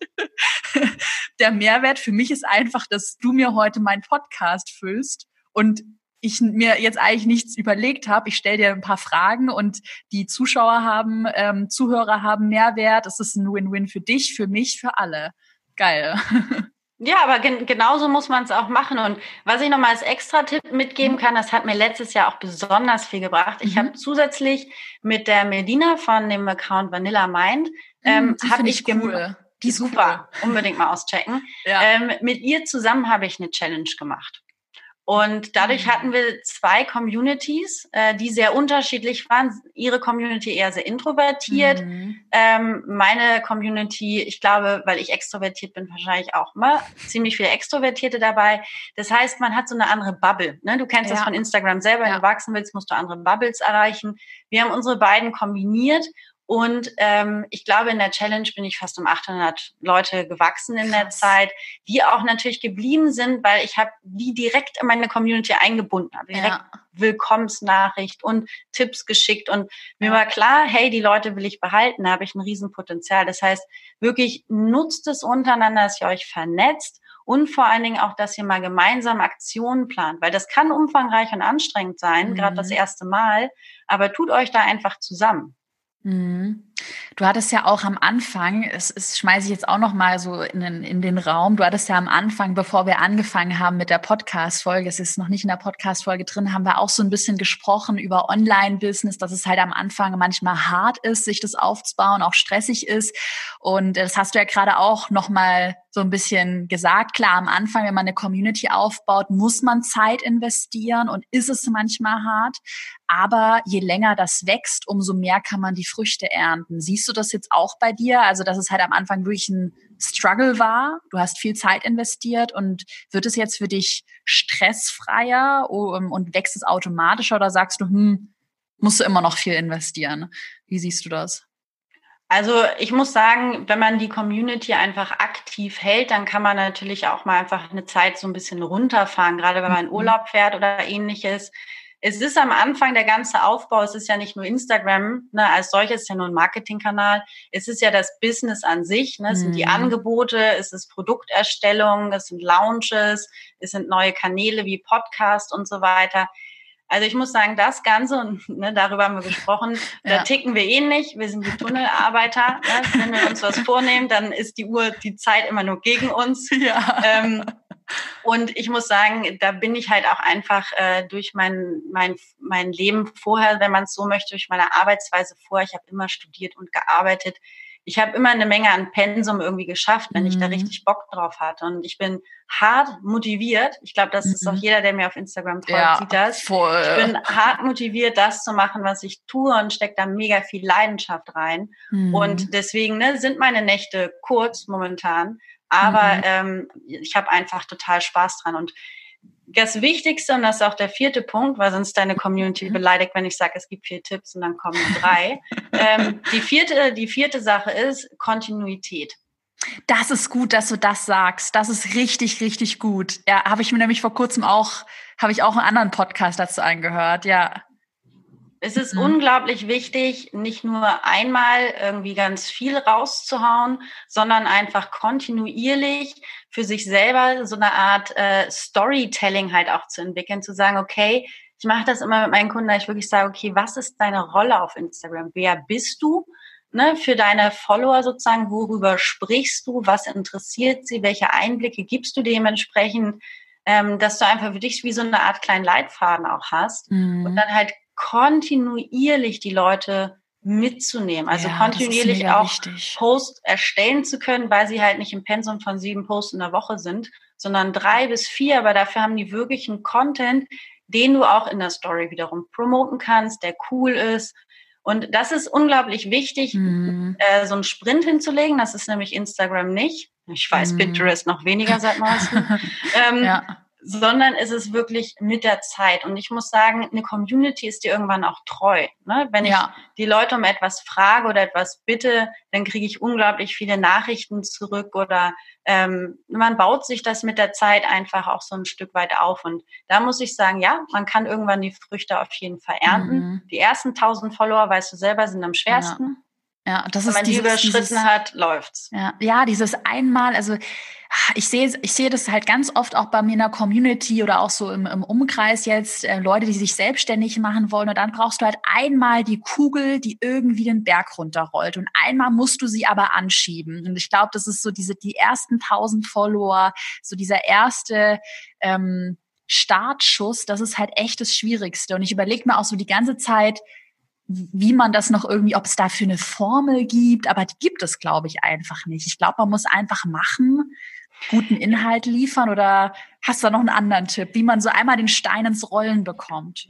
(laughs) der Mehrwert für mich ist einfach, dass du mir heute meinen Podcast füllst und ich mir jetzt eigentlich nichts überlegt habe. Ich stelle dir ein paar Fragen und die Zuschauer haben, ähm, Zuhörer haben Mehrwert. Es ist ein Win-Win für dich, für mich, für alle. Geil. (laughs) Ja, aber gen genauso muss man es auch machen. Und was ich nochmal als Extra-Tipp mitgeben mhm. kann, das hat mir letztes Jahr auch besonders viel gebracht. Ich mhm. habe zusätzlich mit der Medina von dem Account Vanilla Mind, mhm, ähm, habe ich cool. Die super, cool. unbedingt mal auschecken. (laughs) Ja. Ähm, mit ihr zusammen habe ich eine Challenge gemacht. Und dadurch mhm. hatten wir zwei Communities, äh, die sehr unterschiedlich waren. Ihre Community eher sehr introvertiert. Mhm. Ähm, meine Community, ich glaube, weil ich extrovertiert bin, wahrscheinlich auch immer ziemlich viele Extrovertierte dabei. Das heißt, man hat so eine andere Bubble. Ne? Du kennst ja. das von Instagram selber. Wenn ja. du wachsen willst, musst du andere Bubbles erreichen. Wir haben unsere beiden kombiniert und ähm, ich glaube, in der Challenge bin ich fast um 800 Leute gewachsen in der Zeit, die auch natürlich geblieben sind, weil ich habe die direkt in meine Community eingebunden habe. Direkt ja. Willkommensnachricht und Tipps geschickt. Und mir war klar, hey, die Leute will ich behalten, da habe ich ein Riesenpotenzial. Das heißt, wirklich nutzt es untereinander, dass ihr euch vernetzt und vor allen Dingen auch, dass ihr mal gemeinsam Aktionen plant, weil das kann umfangreich und anstrengend sein, mhm. gerade das erste Mal, aber tut euch da einfach zusammen. Mhm. Du hattest ja auch am Anfang, es, es schmeiße ich jetzt auch noch mal so in den, in den Raum. Du hattest ja am Anfang, bevor wir angefangen haben mit der Podcast-Folge, es ist noch nicht in der Podcast-Folge drin, haben wir auch so ein bisschen gesprochen über Online-Business, dass es halt am Anfang manchmal hart ist, sich das aufzubauen, auch stressig ist. Und das hast du ja gerade auch noch mal so ein bisschen gesagt. Klar, am Anfang, wenn man eine Community aufbaut, muss man Zeit investieren und ist es manchmal hart. Aber je länger das wächst, umso mehr kann man die Früchte ernten. Siehst du das jetzt auch bei dir? Also, dass es halt am Anfang wirklich ein Struggle war. Du hast viel Zeit investiert und wird es jetzt für dich stressfreier und wächst es automatischer oder sagst du, hm, musst du immer noch viel investieren? Wie siehst du das? Also ich muss sagen, wenn man die Community einfach aktiv hält, dann kann man natürlich auch mal einfach eine Zeit so ein bisschen runterfahren, gerade wenn man in mhm. Urlaub fährt oder ähnliches. Es ist am Anfang der ganze Aufbau, es ist ja nicht nur Instagram ne, als solches, es ist ja nur ein Marketingkanal, es ist ja das Business an sich, ne, es sind die mhm. Angebote, es ist Produkterstellung, es sind Launches, es sind neue Kanäle wie Podcast und so weiter. Also ich muss sagen, das Ganze, und ne, darüber haben wir gesprochen, (laughs) ja. da ticken wir ähnlich. Wir sind die Tunnelarbeiter. ne? Wenn wir uns was vornehmen, dann ist die Uhr, die Zeit immer nur gegen uns. (laughs) Ja. Ähm, und ich muss sagen, da bin ich halt auch einfach äh, durch mein, mein, mein Leben vorher, wenn man es so möchte, durch meine Arbeitsweise vorher, ich habe immer studiert und gearbeitet, ich habe immer eine Menge an Pensum irgendwie geschafft, wenn mhm. ich da mhm. richtig Bock drauf hatte. Und ich bin hart motiviert. Ich glaube, das mhm. ist auch jeder, der mir auf Instagram folgt, ja, sieht das. Voll. Ich bin hart motiviert, das zu machen, was ich tue und stecke da mega viel Leidenschaft rein. Mhm. Und deswegen ne, sind meine Nächte kurz momentan. Aber mhm. ähm, ich habe einfach total Spaß dran. Und das Wichtigste, und das ist auch der vierte Punkt, weil sonst deine Community mhm. beleidigt, wenn ich sage, es gibt vier Tipps und dann kommen drei. ähm, die, vierte, die vierte Sache ist Kontinuität. Das ist gut, dass du das sagst. Das ist richtig, richtig gut. Ja, habe ich mir nämlich vor kurzem auch, habe ich auch einen anderen Podcast dazu angehört. Ja. Es ist mhm. unglaublich wichtig, nicht nur einmal irgendwie ganz viel rauszuhauen, sondern einfach kontinuierlich für sich selber so eine Art äh, Storytelling halt auch zu entwickeln, zu sagen, okay, ich mache das immer mit meinen Kunden, dass ich wirklich sage, okay, was ist deine Rolle auf Instagram? Wer bist du? Ne, für deine Follower sozusagen, worüber sprichst du, was interessiert sie, welche Einblicke gibst du dementsprechend, ähm, dass du einfach für dich wie so eine Art kleinen Leitfaden auch hast mhm. und dann halt kontinuierlich die Leute mitzunehmen. Also ja, kontinuierlich auch wichtig. Post erstellen zu können, weil sie halt nicht im Pensum von sieben Posts in der Woche sind, sondern drei bis vier, aber dafür haben die wirklich einen Content, den du auch in der Story wiederum promoten kannst, der cool ist. Und das ist unglaublich wichtig, mhm. äh, so einen Sprint hinzulegen. Das ist nämlich Instagram nicht. Ich weiß, mhm. Pinterest noch weniger seit neuestem. (laughs) ähm, ja sondern es ist wirklich mit der Zeit. Und ich muss sagen, eine Community ist dir irgendwann auch treu. Ne? Wenn ja. ich die Leute um etwas frage oder etwas bitte, dann kriege ich unglaublich viele Nachrichten zurück oder ähm, man baut sich das mit der Zeit einfach auch so ein Stück weit auf. Und da muss ich sagen, ja, man kann irgendwann die Früchte auf jeden Fall ernten. Mhm. Die ersten 1000 Follower, weißt du selber, sind am schwersten. Ja. Ja, das Wenn ist man dieses, die überschritten dieses, hat, läuft's. Ja, ja, dieses einmal, also ich sehe, ich sehe das halt ganz oft auch bei mir in der Community oder auch so im, im Umkreis jetzt, äh, Leute, die sich selbstständig machen wollen. Und dann brauchst du halt einmal die Kugel, die irgendwie den Berg runterrollt. Und einmal musst du sie aber anschieben. Und ich glaube, das ist so diese, die ersten tausend Follower, so dieser erste, ähm, Startschuss, das ist halt echt das Schwierigste. Und ich überlege mir auch so die ganze Zeit, wie man das noch irgendwie, ob es dafür eine Formel gibt, aber die gibt es, glaube ich, einfach nicht. Ich glaube, man muss einfach machen guten Inhalt liefern oder hast du da noch einen anderen Tipp, wie man so einmal den Stein ins Rollen bekommt?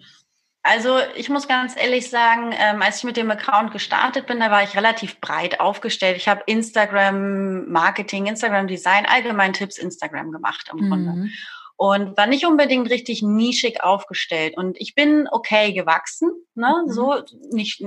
Also ich muss ganz ehrlich sagen, ähm, als ich mit dem Account gestartet bin, da war ich relativ breit aufgestellt. Ich habe Instagram Marketing, Instagram Design, allgemein Tipps Instagram gemacht im Grunde. Mhm. Und war nicht unbedingt richtig nischig aufgestellt. Und ich bin okay gewachsen, ne? Mhm. so nicht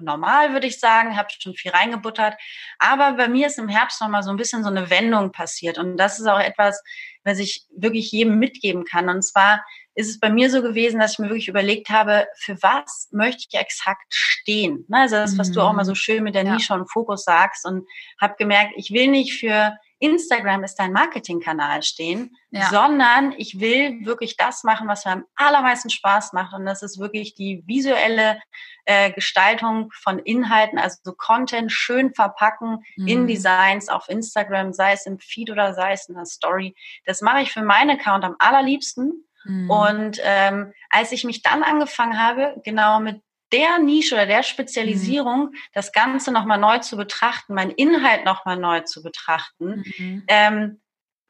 normal, würde ich sagen, habe schon viel reingebuttert. Aber bei mir ist im Herbst nochmal so ein bisschen so eine Wendung passiert. Und das ist auch etwas, was ich wirklich jedem mitgeben kann. Und zwar ist es bei mir so gewesen, dass ich mir wirklich überlegt habe, für was möchte ich exakt stehen? Ne, also das, was du auch mal so mhm. schön mit der Nische und Fokus sagst und habe gemerkt, ich will nicht für Instagram ist dein Marketingkanal stehen, ja. sondern ich will wirklich das machen, was mir am allermeisten Spaß macht. Und das ist wirklich die visuelle äh, Gestaltung von Inhalten, also so Content schön verpacken mhm. in Designs auf Instagram, sei es im Feed oder sei es in der Story. Das mache ich für meinen Account am allerliebsten. Mhm. Und ähm, als ich mich dann angefangen habe, genau mit der Nische oder der Spezialisierung mhm. das Ganze nochmal neu zu betrachten, meinen Inhalt nochmal neu zu betrachten, mhm. ähm,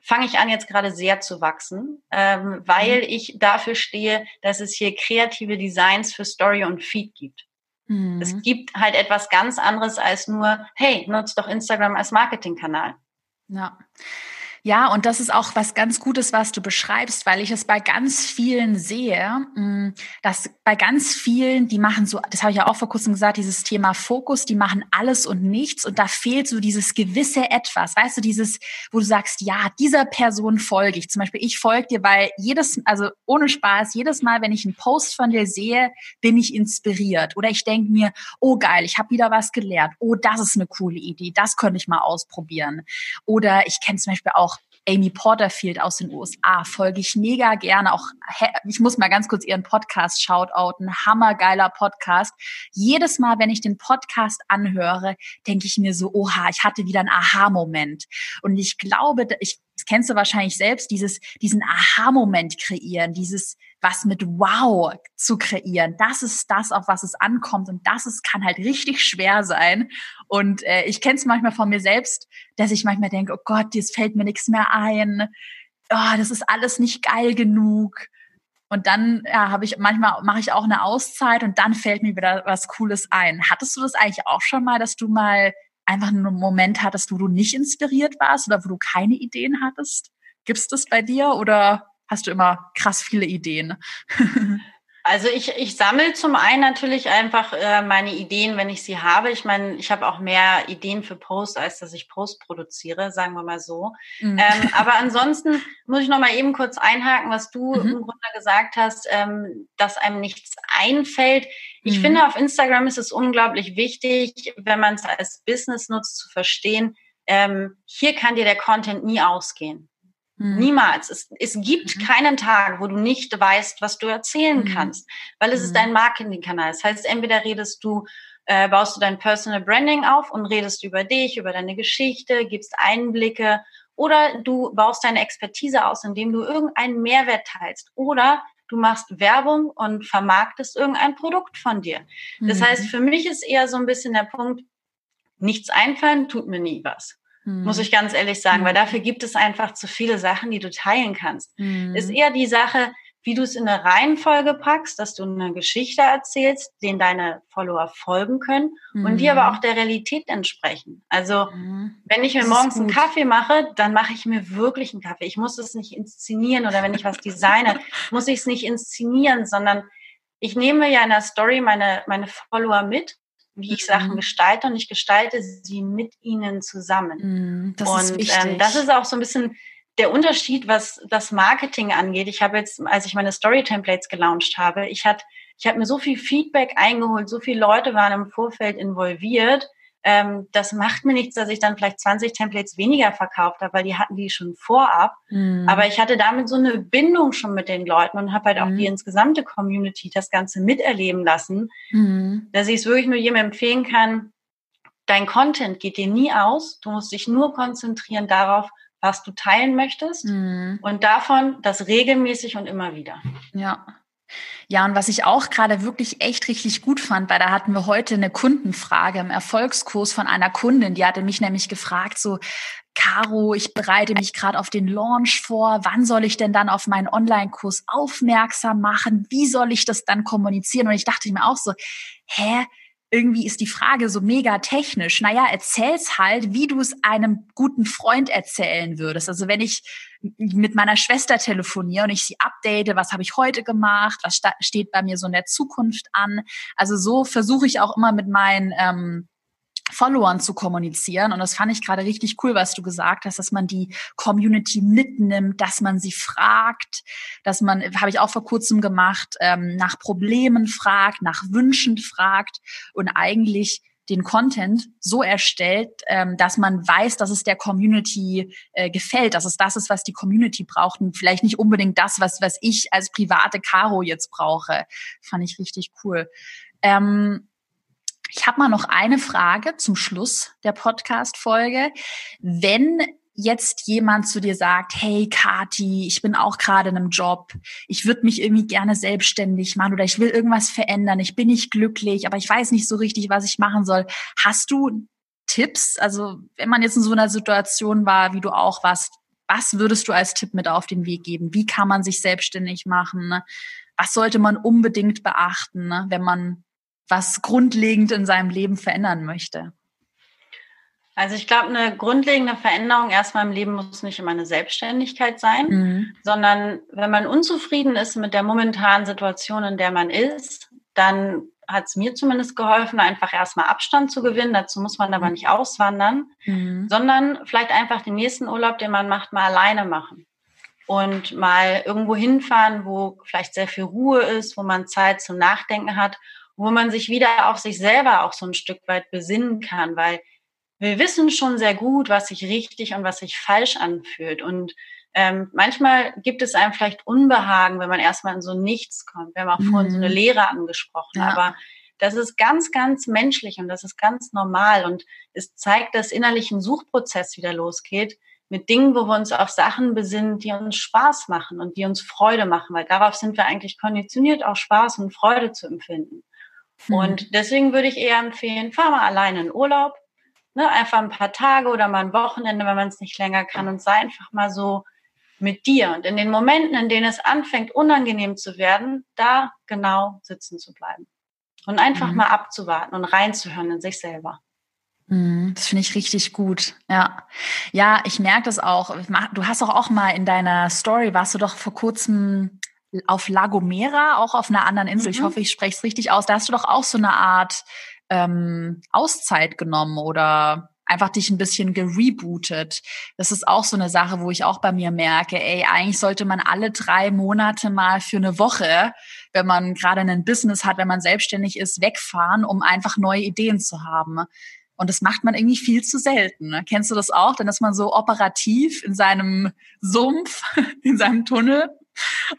fange ich an, jetzt gerade sehr zu wachsen, ähm, weil mhm. ich dafür stehe, dass es hier kreative Designs für Story und Feed gibt. Mhm. Es gibt halt etwas ganz anderes als nur, hey, nutzt doch Instagram als Marketingkanal. Ja. Ja, und das ist auch was ganz Gutes, was du beschreibst, weil ich es bei ganz vielen sehe, mm, dass bei ganz vielen, die machen so, das habe ich ja auch vor kurzem gesagt, dieses Thema Fokus, die machen alles und nichts und da fehlt so dieses gewisse Etwas, weißt du, dieses, wo du sagst, ja, dieser Person folge ich. Zum Beispiel, ich folge dir, weil jedes, also ohne Spaß, jedes Mal, wenn ich einen Post von dir sehe, bin ich inspiriert. Oder ich denke mir, oh geil, ich habe wieder was gelernt. Oh, das ist eine coole Idee, das könnte ich mal ausprobieren. Oder ich kenne zum Beispiel auch Amy Porterfield aus den USA folge ich mega gerne. Auch ich muss mal ganz kurz ihren Podcast shoutouten. Hammergeiler Podcast. Jedes Mal, wenn ich den Podcast anhöre, denke ich mir so, oha, ich hatte wieder einen Aha-Moment. Und ich glaube, ich das kennst du wahrscheinlich selbst, dieses, diesen Aha-Moment kreieren, dieses was mit Wow zu kreieren. Das ist das, auf was es ankommt. Und das ist, kann halt richtig schwer sein. Und äh, ich kenne es manchmal von mir selbst, dass ich manchmal denke, oh Gott, jetzt fällt mir nichts mehr ein. Oh, das ist alles nicht geil genug. Und dann ja, habe ich manchmal mache ich auch eine Auszeit und dann fällt mir wieder was Cooles ein. Hattest du das eigentlich auch schon mal, dass du mal einfach einen Moment hattest, wo du nicht inspiriert warst oder wo du keine Ideen hattest? Gibt's das bei dir oder hast du immer krass viele Ideen? (laughs) Also ich, ich sammle zum einen natürlich einfach äh, meine Ideen, wenn ich sie habe. Ich meine, ich habe auch mehr Ideen für Post, als dass ich Post produziere, sagen wir mal so. Mhm. Ähm, (laughs) aber ansonsten muss ich noch mal eben kurz einhaken, was du mhm. im Grunde gesagt hast, ähm, dass einem nichts einfällt. Ich mhm. finde, auf Instagram ist es unglaublich wichtig, wenn man es als Business nutzt, zu verstehen, ähm, hier kann dir der Content nie ausgehen. Mhm. Niemals. Es, es gibt mhm. keinen Tag, wo du nicht weißt, was du erzählen mhm. kannst, weil es ist mhm. dein Marketingkanal. Das heißt, entweder redest du, äh, baust du dein Personal Branding auf und redest über dich, über deine Geschichte, gibst Einblicke oder du baust deine Expertise aus, indem du irgendeinen Mehrwert teilst oder du machst Werbung und vermarktest irgendein Produkt von dir. Das heißt, mhm. für mich ist eher so ein bisschen der Punkt, nichts einfallen tut mir nie was. Mhm. Muss ich ganz ehrlich sagen, mhm. weil dafür gibt es einfach zu viele Sachen, die du teilen kannst. Mhm. Ist eher die Sache, wie du es in eine Reihenfolge packst, dass du eine Geschichte erzählst, den deine Follower folgen können und die aber auch der Realität entsprechen. Also wenn ich mir morgens einen Kaffee mache, dann mache ich mir wirklich einen Kaffee. Ich muss es nicht inszenieren oder wenn ich was designe, (laughs) muss ich es nicht inszenieren, sondern ich nehme ja in der Story meine, meine Follower mit wie ich Sachen mhm. gestalte und ich gestalte sie mit ihnen zusammen. Mhm, das und ist ähm, das ist auch so ein bisschen der Unterschied, was das Marketing angeht. Ich habe jetzt, als ich meine Story-Templates gelauncht habe, ich hatte, ich habe mir so viel Feedback eingeholt, so viele Leute waren im Vorfeld involviert, ähm, das macht mir nichts, dass ich dann vielleicht 20 Templates weniger verkauft habe, weil die hatten die schon vorab. Mhm. Aber ich hatte damit so eine Bindung schon mit den Leuten und habe halt auch mhm. die insgesamte Community das Ganze miterleben lassen, mhm. dass ich es wirklich nur jedem empfehlen kann, dein Content geht dir nie aus. Du musst dich nur konzentrieren darauf, was du teilen möchtest mhm. und davon das regelmäßig und immer wieder. Ja. Ja, und was ich auch gerade wirklich echt richtig gut fand, weil da hatten wir heute eine Kundenfrage im Erfolgskurs von einer Kundin, die hatte mich nämlich gefragt, so, Caro, ich bereite mich gerade auf den Launch vor. Wann soll ich denn dann auf meinen Online-Kurs aufmerksam machen? Wie soll ich das dann kommunizieren? Und ich dachte mir auch so, hä? Irgendwie ist die Frage so mega technisch. Naja, erzähl's halt, wie du es einem guten Freund erzählen würdest. Also wenn ich mit meiner Schwester telefoniere und ich sie update, was habe ich heute gemacht, was steht bei mir so in der Zukunft an. Also so versuche ich auch immer mit meinen ähm, Followern zu kommunizieren. Und das fand ich gerade richtig cool, was du gesagt hast, dass man die Community mitnimmt, dass man sie fragt, dass man, habe ich auch vor kurzem gemacht, ähm, nach Problemen fragt, nach Wünschen fragt und eigentlich den Content so erstellt, ähm, dass man weiß, dass es der Community äh, gefällt, dass es das ist, was die Community braucht und vielleicht nicht unbedingt das, was, was ich als private Caro jetzt brauche. Fand ich richtig cool. Ähm, ich habe mal noch eine Frage zum Schluss der Podcast-Folge. Wenn jetzt jemand zu dir sagt, hey Kati, ich bin auch gerade in einem Job, ich würde mich irgendwie gerne selbstständig machen oder ich will irgendwas verändern, ich bin nicht glücklich, aber ich weiß nicht so richtig, was ich machen soll. Hast du Tipps? Also wenn man jetzt in so einer Situation war, wie du auch warst, was würdest du als Tipp mit auf den Weg geben? Wie kann man sich selbstständig machen? Was sollte man unbedingt beachten, wenn man was grundlegend in seinem Leben verändern möchte? Also ich glaube, eine grundlegende Veränderung erstmal im Leben muss nicht immer eine Selbstständigkeit sein, mhm. sondern wenn man unzufrieden ist mit der momentanen Situation, in der man ist, dann hat es mir zumindest geholfen, einfach erstmal Abstand zu gewinnen. Dazu muss man aber mhm. nicht auswandern, mhm. sondern vielleicht einfach den nächsten Urlaub, den man macht, mal alleine machen. Und mal irgendwo hinfahren, wo vielleicht sehr viel Ruhe ist, wo man Zeit zum Nachdenken hat wo man sich wieder auf sich selber auch so ein Stück weit besinnen kann, weil wir wissen schon sehr gut, was sich richtig und was sich falsch anfühlt. Und ähm, manchmal gibt es einem vielleicht Unbehagen, wenn man erstmal in so nichts kommt. Wir haben auch mhm. vorhin so eine mhm. Lehre angesprochen, ja. aber das ist ganz, ganz menschlich und das ist ganz normal und es zeigt, dass innerlich ein Suchprozess wieder losgeht mit Dingen, wo wir uns auf Sachen besinnen, die uns Spaß machen und die uns Freude machen, weil darauf sind wir eigentlich konditioniert, auch Spaß und Freude zu empfinden. Mhm. Und deswegen würde ich eher empfehlen, fahr mal alleine in Urlaub, ne, einfach ein paar Tage oder mal ein Wochenende, wenn man es nicht länger kann und sei einfach mal so mit dir. Und in den Momenten, in denen es anfängt, unangenehm zu werden, da genau sitzen zu bleiben. Und einfach mhm. mal abzuwarten und reinzuhören in sich selber. Mhm, das finde ich richtig gut. Ja. Ja, ich merke das auch. Du hast auch, auch mal in deiner Story, warst du doch vor kurzem auf La Gomera, auch auf einer anderen Insel. Mhm. Ich hoffe, ich spreche es richtig aus. Da hast du doch auch so eine Art ähm, Auszeit genommen oder einfach dich ein bisschen gerebootet. Das ist auch so eine Sache, wo ich auch bei mir merke, ey, eigentlich sollte man alle drei Monate mal für eine Woche, wenn man gerade ein Business hat, wenn man selbstständig ist, wegfahren, um einfach neue Ideen zu haben. Und das macht man irgendwie viel zu selten. Ne? Kennst du das auch? Dann ist man so operativ in seinem Sumpf, (laughs) in seinem Tunnel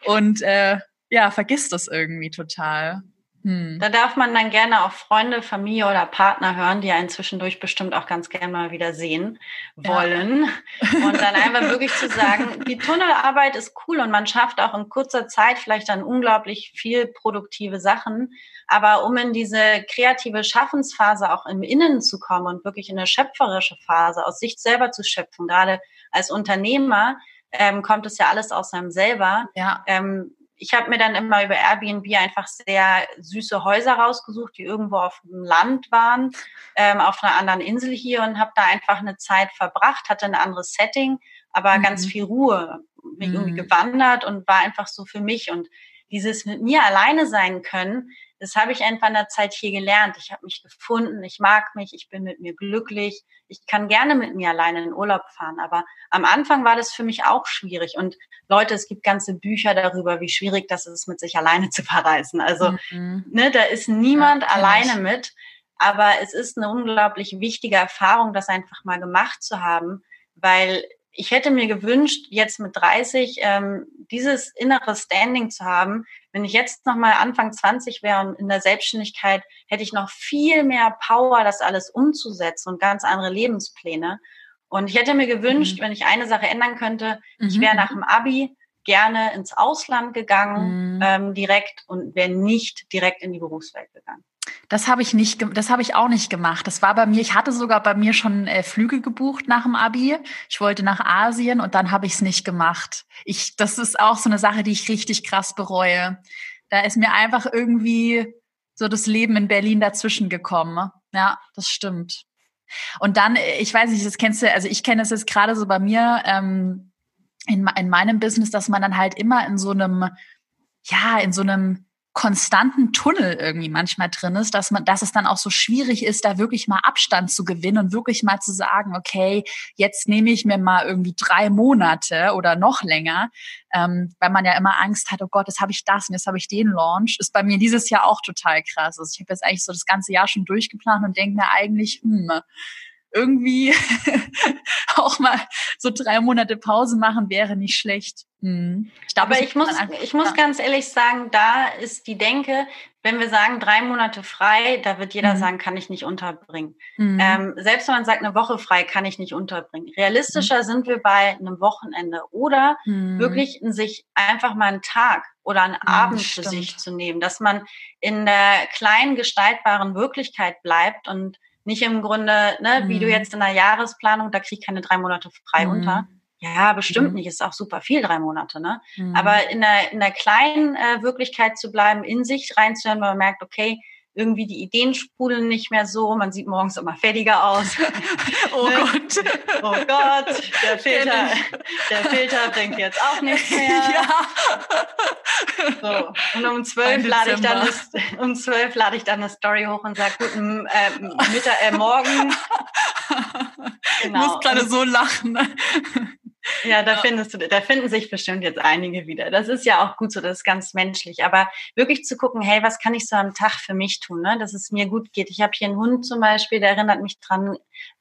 und äh, ja, vergisst das irgendwie total. Hm. Da darf man dann gerne auch Freunde, Familie oder Partner hören, die einen zwischendurch bestimmt auch ganz gerne mal wieder sehen wollen. Ja. Und dann einfach wirklich zu sagen, die Tunnelarbeit ist cool und man schafft auch in kurzer Zeit vielleicht dann unglaublich viel produktive Sachen. Aber um in diese kreative Schaffensphase auch im Innen zu kommen und wirklich in eine schöpferische Phase aus sich selber zu schöpfen, gerade als Unternehmer, ähm, kommt es ja alles aus einem selber. Ja. Ähm, ich habe mir dann immer über Airbnb einfach sehr süße Häuser rausgesucht, die irgendwo auf dem Land waren, ähm, auf einer anderen Insel hier und habe da einfach eine Zeit verbracht, hatte ein anderes Setting, aber mhm. ganz viel Ruhe. Bin mhm. irgendwie gewandert und war einfach so für mich und dieses mit mir alleine sein können, das habe ich einfach in der Zeit hier gelernt. Ich habe mich gefunden, ich mag mich, ich bin mit mir glücklich. Ich kann gerne mit mir alleine in Urlaub fahren, aber am Anfang war das für mich auch schwierig. Und Leute, es gibt ganze Bücher darüber, wie schwierig das ist, mit sich alleine (laughs) zu verreisen. Also, mhm. ne, da ist niemand ja, alleine mit. Aber es ist eine unglaublich wichtige Erfahrung, das einfach mal gemacht zu haben, weil ich hätte mir gewünscht, jetzt mit 30 ähm, dieses innere Standing zu haben. Wenn ich jetzt noch mal Anfang 20 wäre und in der Selbstständigkeit, hätte ich noch viel mehr Power, das alles umzusetzen und ganz andere Lebenspläne. Und ich hätte mir gewünscht, mhm. wenn ich eine Sache ändern könnte, mhm. ich wäre nach dem Abi gerne ins Ausland gegangen, mhm. ähm, direkt und wäre nicht direkt in die Berufswelt gegangen. Das habe ich nicht, das habe ich auch nicht gemacht. Das war bei mir, ich hatte sogar bei mir schon äh, Flüge gebucht nach dem Abi. Ich wollte nach Asien und dann habe ich es nicht gemacht. Ich, das ist auch so eine Sache, die ich richtig krass bereue. Da ist mir einfach irgendwie so das Leben in Berlin dazwischen gekommen. Ja, das stimmt. Und dann, äh, ich weiß nicht, das kennst du, also ich kenne es jetzt gerade so bei mir ähm, in, in meinem Business, dass man dann halt immer in so einem, ja, in so einem konstanten Tunnel irgendwie manchmal drin ist, dass man, dass es dann auch so schwierig ist, da wirklich mal Abstand zu gewinnen und wirklich mal zu sagen, okay, jetzt nehme ich mir mal irgendwie drei Monate oder noch länger, ähm, weil man ja immer Angst hat, oh Gott, jetzt habe ich das und jetzt habe ich den Launch, ist bei mir dieses Jahr auch total krass. Also ich habe jetzt eigentlich so das ganze Jahr schon durchgeplant und denke mir eigentlich, hm, irgendwie (laughs) auch mal so drei Monate Pause machen wäre nicht schlecht. Hm. Ich glaub, Aber ich muss, ich muss ganz ehrlich sagen, da ist die Denke, wenn wir sagen drei Monate frei, da wird jeder mhm. sagen, kann ich nicht unterbringen. Mhm. Ähm, selbst wenn man sagt, eine Woche frei kann ich nicht unterbringen. Realistischer mhm. sind wir bei einem Wochenende oder mhm. wirklich in sich einfach mal einen Tag oder einen mhm, Abend für sich zu nehmen, dass man in der kleinen gestaltbaren Wirklichkeit bleibt und nicht im Grunde, ne, mhm. wie du mhm. jetzt in der Jahresplanung, da krieg ich keine drei Monate frei mhm. unter. Ja, bestimmt mhm. nicht. Ist auch super viel, drei Monate, ne? Mhm. Aber in der, in der kleinen äh, Wirklichkeit zu bleiben, in sich reinzuhören, weil man merkt, okay, irgendwie die Ideen sprudeln nicht mehr so, man sieht morgens immer fertiger aus. (laughs) oh ne? Gott. Oh Gott, der Filter, der Filter bringt jetzt auch nichts mehr. (laughs) Ja. So. Und um zwölf lade ich dann das, um zwölf lade ich dann eine Story hoch und sage guten äh, Mittag, äh, Morgen. (laughs) Genau. Ich muss gerade so lachen. Ja, da findest du, da finden sich bestimmt jetzt einige wieder. Das ist ja auch gut so, das ist ganz menschlich. Aber wirklich zu gucken, hey, was kann ich so am Tag für mich tun, ne? dass es mir gut geht. Ich habe hier einen Hund zum Beispiel, der erinnert mich dran,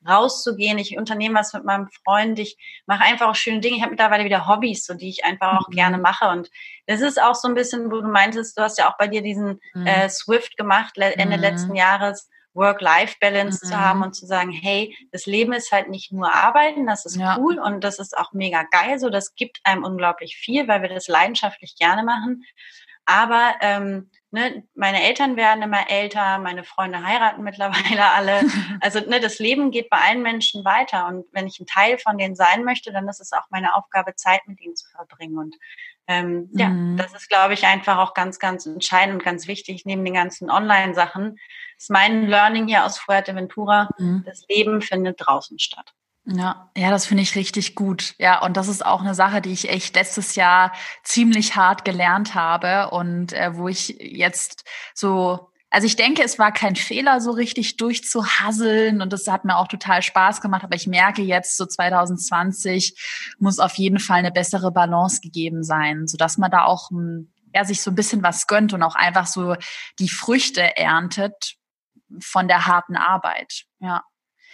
rauszugehen. Ich unternehme was mit meinem Freund. Ich mache einfach auch schöne Dinge. Ich habe mittlerweile wieder Hobbys, so die ich einfach auch mhm. gerne mache. Und das ist auch so ein bisschen, wo du meintest, du hast ja auch bei dir diesen mhm. äh, Swift gemacht Ende mhm. letzten Jahres Work-Life-Balance mhm. zu haben und zu sagen, hey, das Leben ist halt nicht nur Arbeiten, das ist ja. cool und das ist auch mega geil, so das gibt einem unglaublich viel, weil wir das leidenschaftlich gerne machen. Aber ähm, ne, meine Eltern werden immer älter, meine Freunde heiraten mittlerweile alle. (laughs) Also ne, das Leben geht bei allen Menschen weiter und wenn ich ein Teil von denen sein möchte, dann ist es auch meine Aufgabe, Zeit mit ihnen zu verbringen. Und ähm, mhm. ja, das ist, glaube ich, einfach auch ganz, ganz entscheidend und ganz wichtig neben den ganzen Online-Sachen. Ist mein Learning hier aus Fuerteventura. Mhm. Das Leben findet draußen statt. Ja, ja, das finde ich richtig gut. Ja, und das ist auch eine Sache, die ich echt letztes Jahr ziemlich hart gelernt habe und äh, wo ich jetzt so also ich denke, es war kein Fehler, so richtig durchzuhasseln und das hat mir auch total Spaß gemacht. Aber ich merke jetzt, so 2020 muss auf jeden Fall eine bessere Balance gegeben sein, so dass man da auch ja, sich so ein bisschen was gönnt und auch einfach so die Früchte erntet von der harten Arbeit. Ja.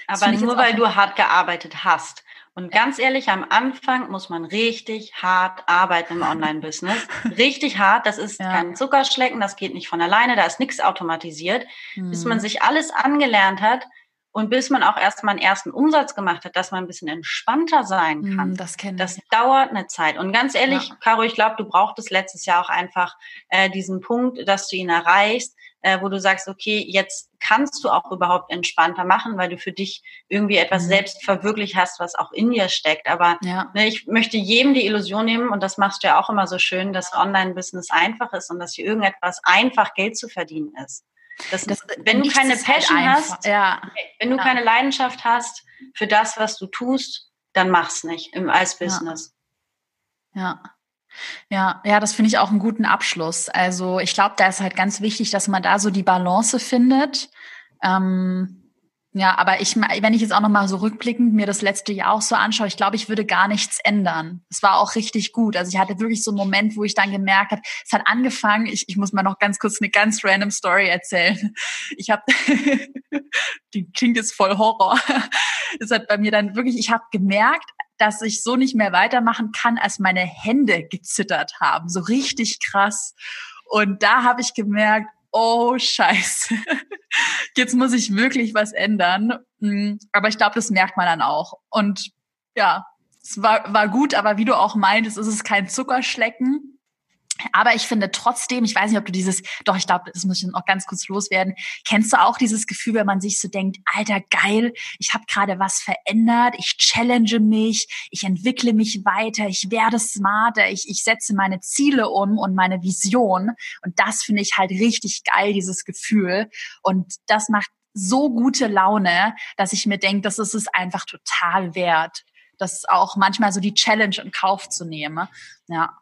Aber nur weil du hart gearbeitet hast. Und ganz ehrlich, am Anfang muss man richtig hart arbeiten im (laughs) Online-Business. Richtig hart. Das ist ja. kein Zuckerschlecken, das geht nicht von alleine, da ist nichts automatisiert. Mhm. Bis man hm. sich alles angelernt hat und bis man auch erstmal einen ersten Umsatz gemacht hat, dass man ein bisschen entspannter sein hm, kann. Das kenne Das dauert eine Zeit. Und ganz ehrlich, ja. Caro, ich glaube, du brauchtest letztes Jahr auch einfach äh, diesen Punkt, dass du ihn erreichst, äh, wo du sagst, okay, jetzt kannst du auch überhaupt entspannter machen, weil du für dich irgendwie etwas mhm. selbst verwirklicht hast, was auch in dir steckt. Aber ja. ne, ich möchte jedem die Illusion nehmen, und das machst du ja auch immer so schön, dass Online-Business einfach ist und dass hier irgendetwas einfach Geld zu verdienen ist. Das, das, wenn du keine halt Passion halt hast, ja. wenn du ja. keine Leidenschaft hast für das, was du tust, dann mach's nicht im, als Business. ja. Ja, ja, das finde ich auch einen guten Abschluss. Also ich glaube, da ist halt ganz wichtig, dass man da so die Balance findet. Ähm, ja, aber ich, wenn ich jetzt auch nochmal so rückblickend mir das letzte Jahr auch so anschaue, ich glaube, ich würde gar nichts ändern. Es war auch richtig gut. Also ich hatte wirklich so einen Moment, wo ich dann gemerkt habe, es hat angefangen, ich, ich muss mal noch ganz kurz eine ganz random Story erzählen. Ich habe, (laughs) die klingt jetzt voll Horror. Es hat bei mir dann wirklich, ich habe gemerkt, dass ich so nicht mehr weitermachen kann, als meine Hände gezittert haben. So richtig krass. Und da habe ich gemerkt, oh scheiße, (laughs) jetzt muss ich wirklich was ändern. Mm, aber ich glaube, das merkt man dann auch. Und ja, es war, war gut, aber wie du auch meintest, ist es kein Zuckerschlecken. Aber ich finde trotzdem, ich weiß nicht, ob du dieses, doch, ich glaube, das muss ich noch ganz kurz loswerden. Kennst du auch dieses Gefühl, wenn man sich so denkt, alter, geil, ich habe gerade was verändert, ich challenge mich, ich entwickle mich weiter, ich werde smarter, ich, ich setze meine Ziele um und meine Vision. Und das finde ich halt richtig geil, dieses Gefühl. Und das macht so gute Laune, dass ich mir denke, das ist es einfach total wert, das auch manchmal so die Challenge in Kauf zu nehmen. Ja.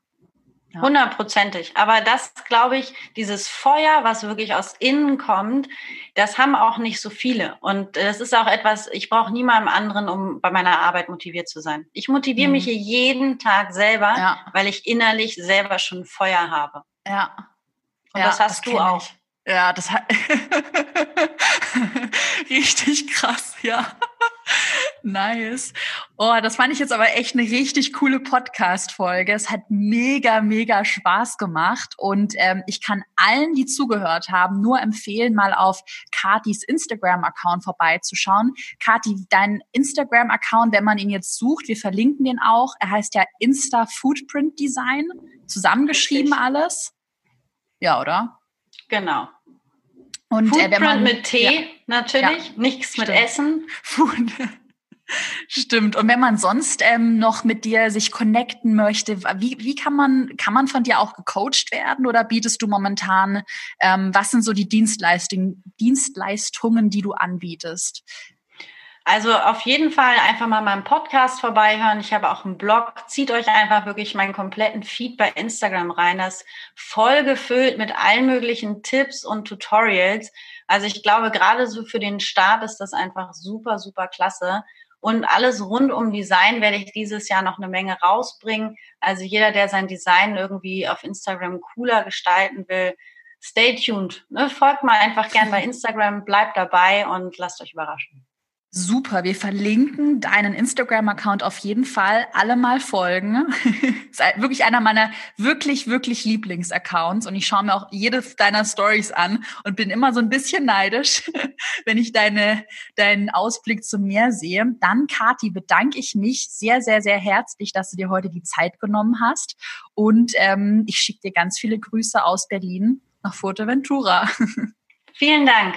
Hundertprozentig. Aber das, glaube ich, dieses Feuer, was wirklich aus innen kommt, das haben auch nicht so viele. Und das ist auch etwas, ich brauche niemandem anderen, um bei meiner Arbeit motiviert zu sein. Ich motiviere mhm. mich hier jeden Tag selber, ja. weil ich innerlich selber schon Feuer habe. Ja. Und ja, das hast das du auch. Ich. Ja, das hat (laughs) richtig krass, ja. Nice. Oh, das fand ich jetzt aber echt eine richtig coole Podcast-Folge. Es hat mega, mega Spaß gemacht. Und ähm, ich kann allen, die zugehört haben, nur empfehlen, mal auf Katis Instagram-Account vorbeizuschauen. Kati, dein Instagram-Account, wenn man ihn jetzt sucht, wir verlinken den auch. Er heißt ja Insta Footprint Design. Zusammengeschrieben richtig. alles. Ja, oder? Genau. Und Foodprint äh, wenn man mit Tee ja, natürlich, ja, nichts stimmt. mit Essen. Food. (laughs) Stimmt. Und wenn man sonst ähm, noch mit dir sich connecten möchte, wie, wie kann man, kann man von dir auch gecoacht werden oder bietest du momentan, ähm, was sind so die Dienstleistungen, Dienstleistungen, die du anbietest? Also auf jeden Fall einfach mal meinen Podcast vorbeihören. Ich habe auch einen Blog. Zieht euch einfach wirklich meinen kompletten Feed bei Instagram rein. Das ist voll gefüllt mit allen möglichen Tipps und Tutorials. Also ich glaube, gerade so für den Start ist das einfach super, super klasse. Und alles rund um Design werde ich dieses Jahr noch eine Menge rausbringen. Also jeder, der sein Design irgendwie auf Instagram cooler gestalten will, stay tuned. Ne? Folgt mal einfach gern bei Instagram, bleibt dabei und lasst euch überraschen. Super, wir verlinken deinen Instagram-Account auf jeden Fall. Alle mal folgen. (laughs) ist wirklich einer meiner wirklich, wirklich Lieblingsaccounts. Und ich schaue mir auch jedes deiner Stories an und bin immer so ein bisschen neidisch, (laughs) wenn ich deine, deinen Ausblick zum Meer sehe. Dann, Kati, bedanke ich mich sehr, sehr, sehr herzlich, dass du dir heute die Zeit genommen hast. Und ähm, ich schicke dir ganz viele Grüße aus Berlin nach Fuerteventura. (laughs) Vielen Dank.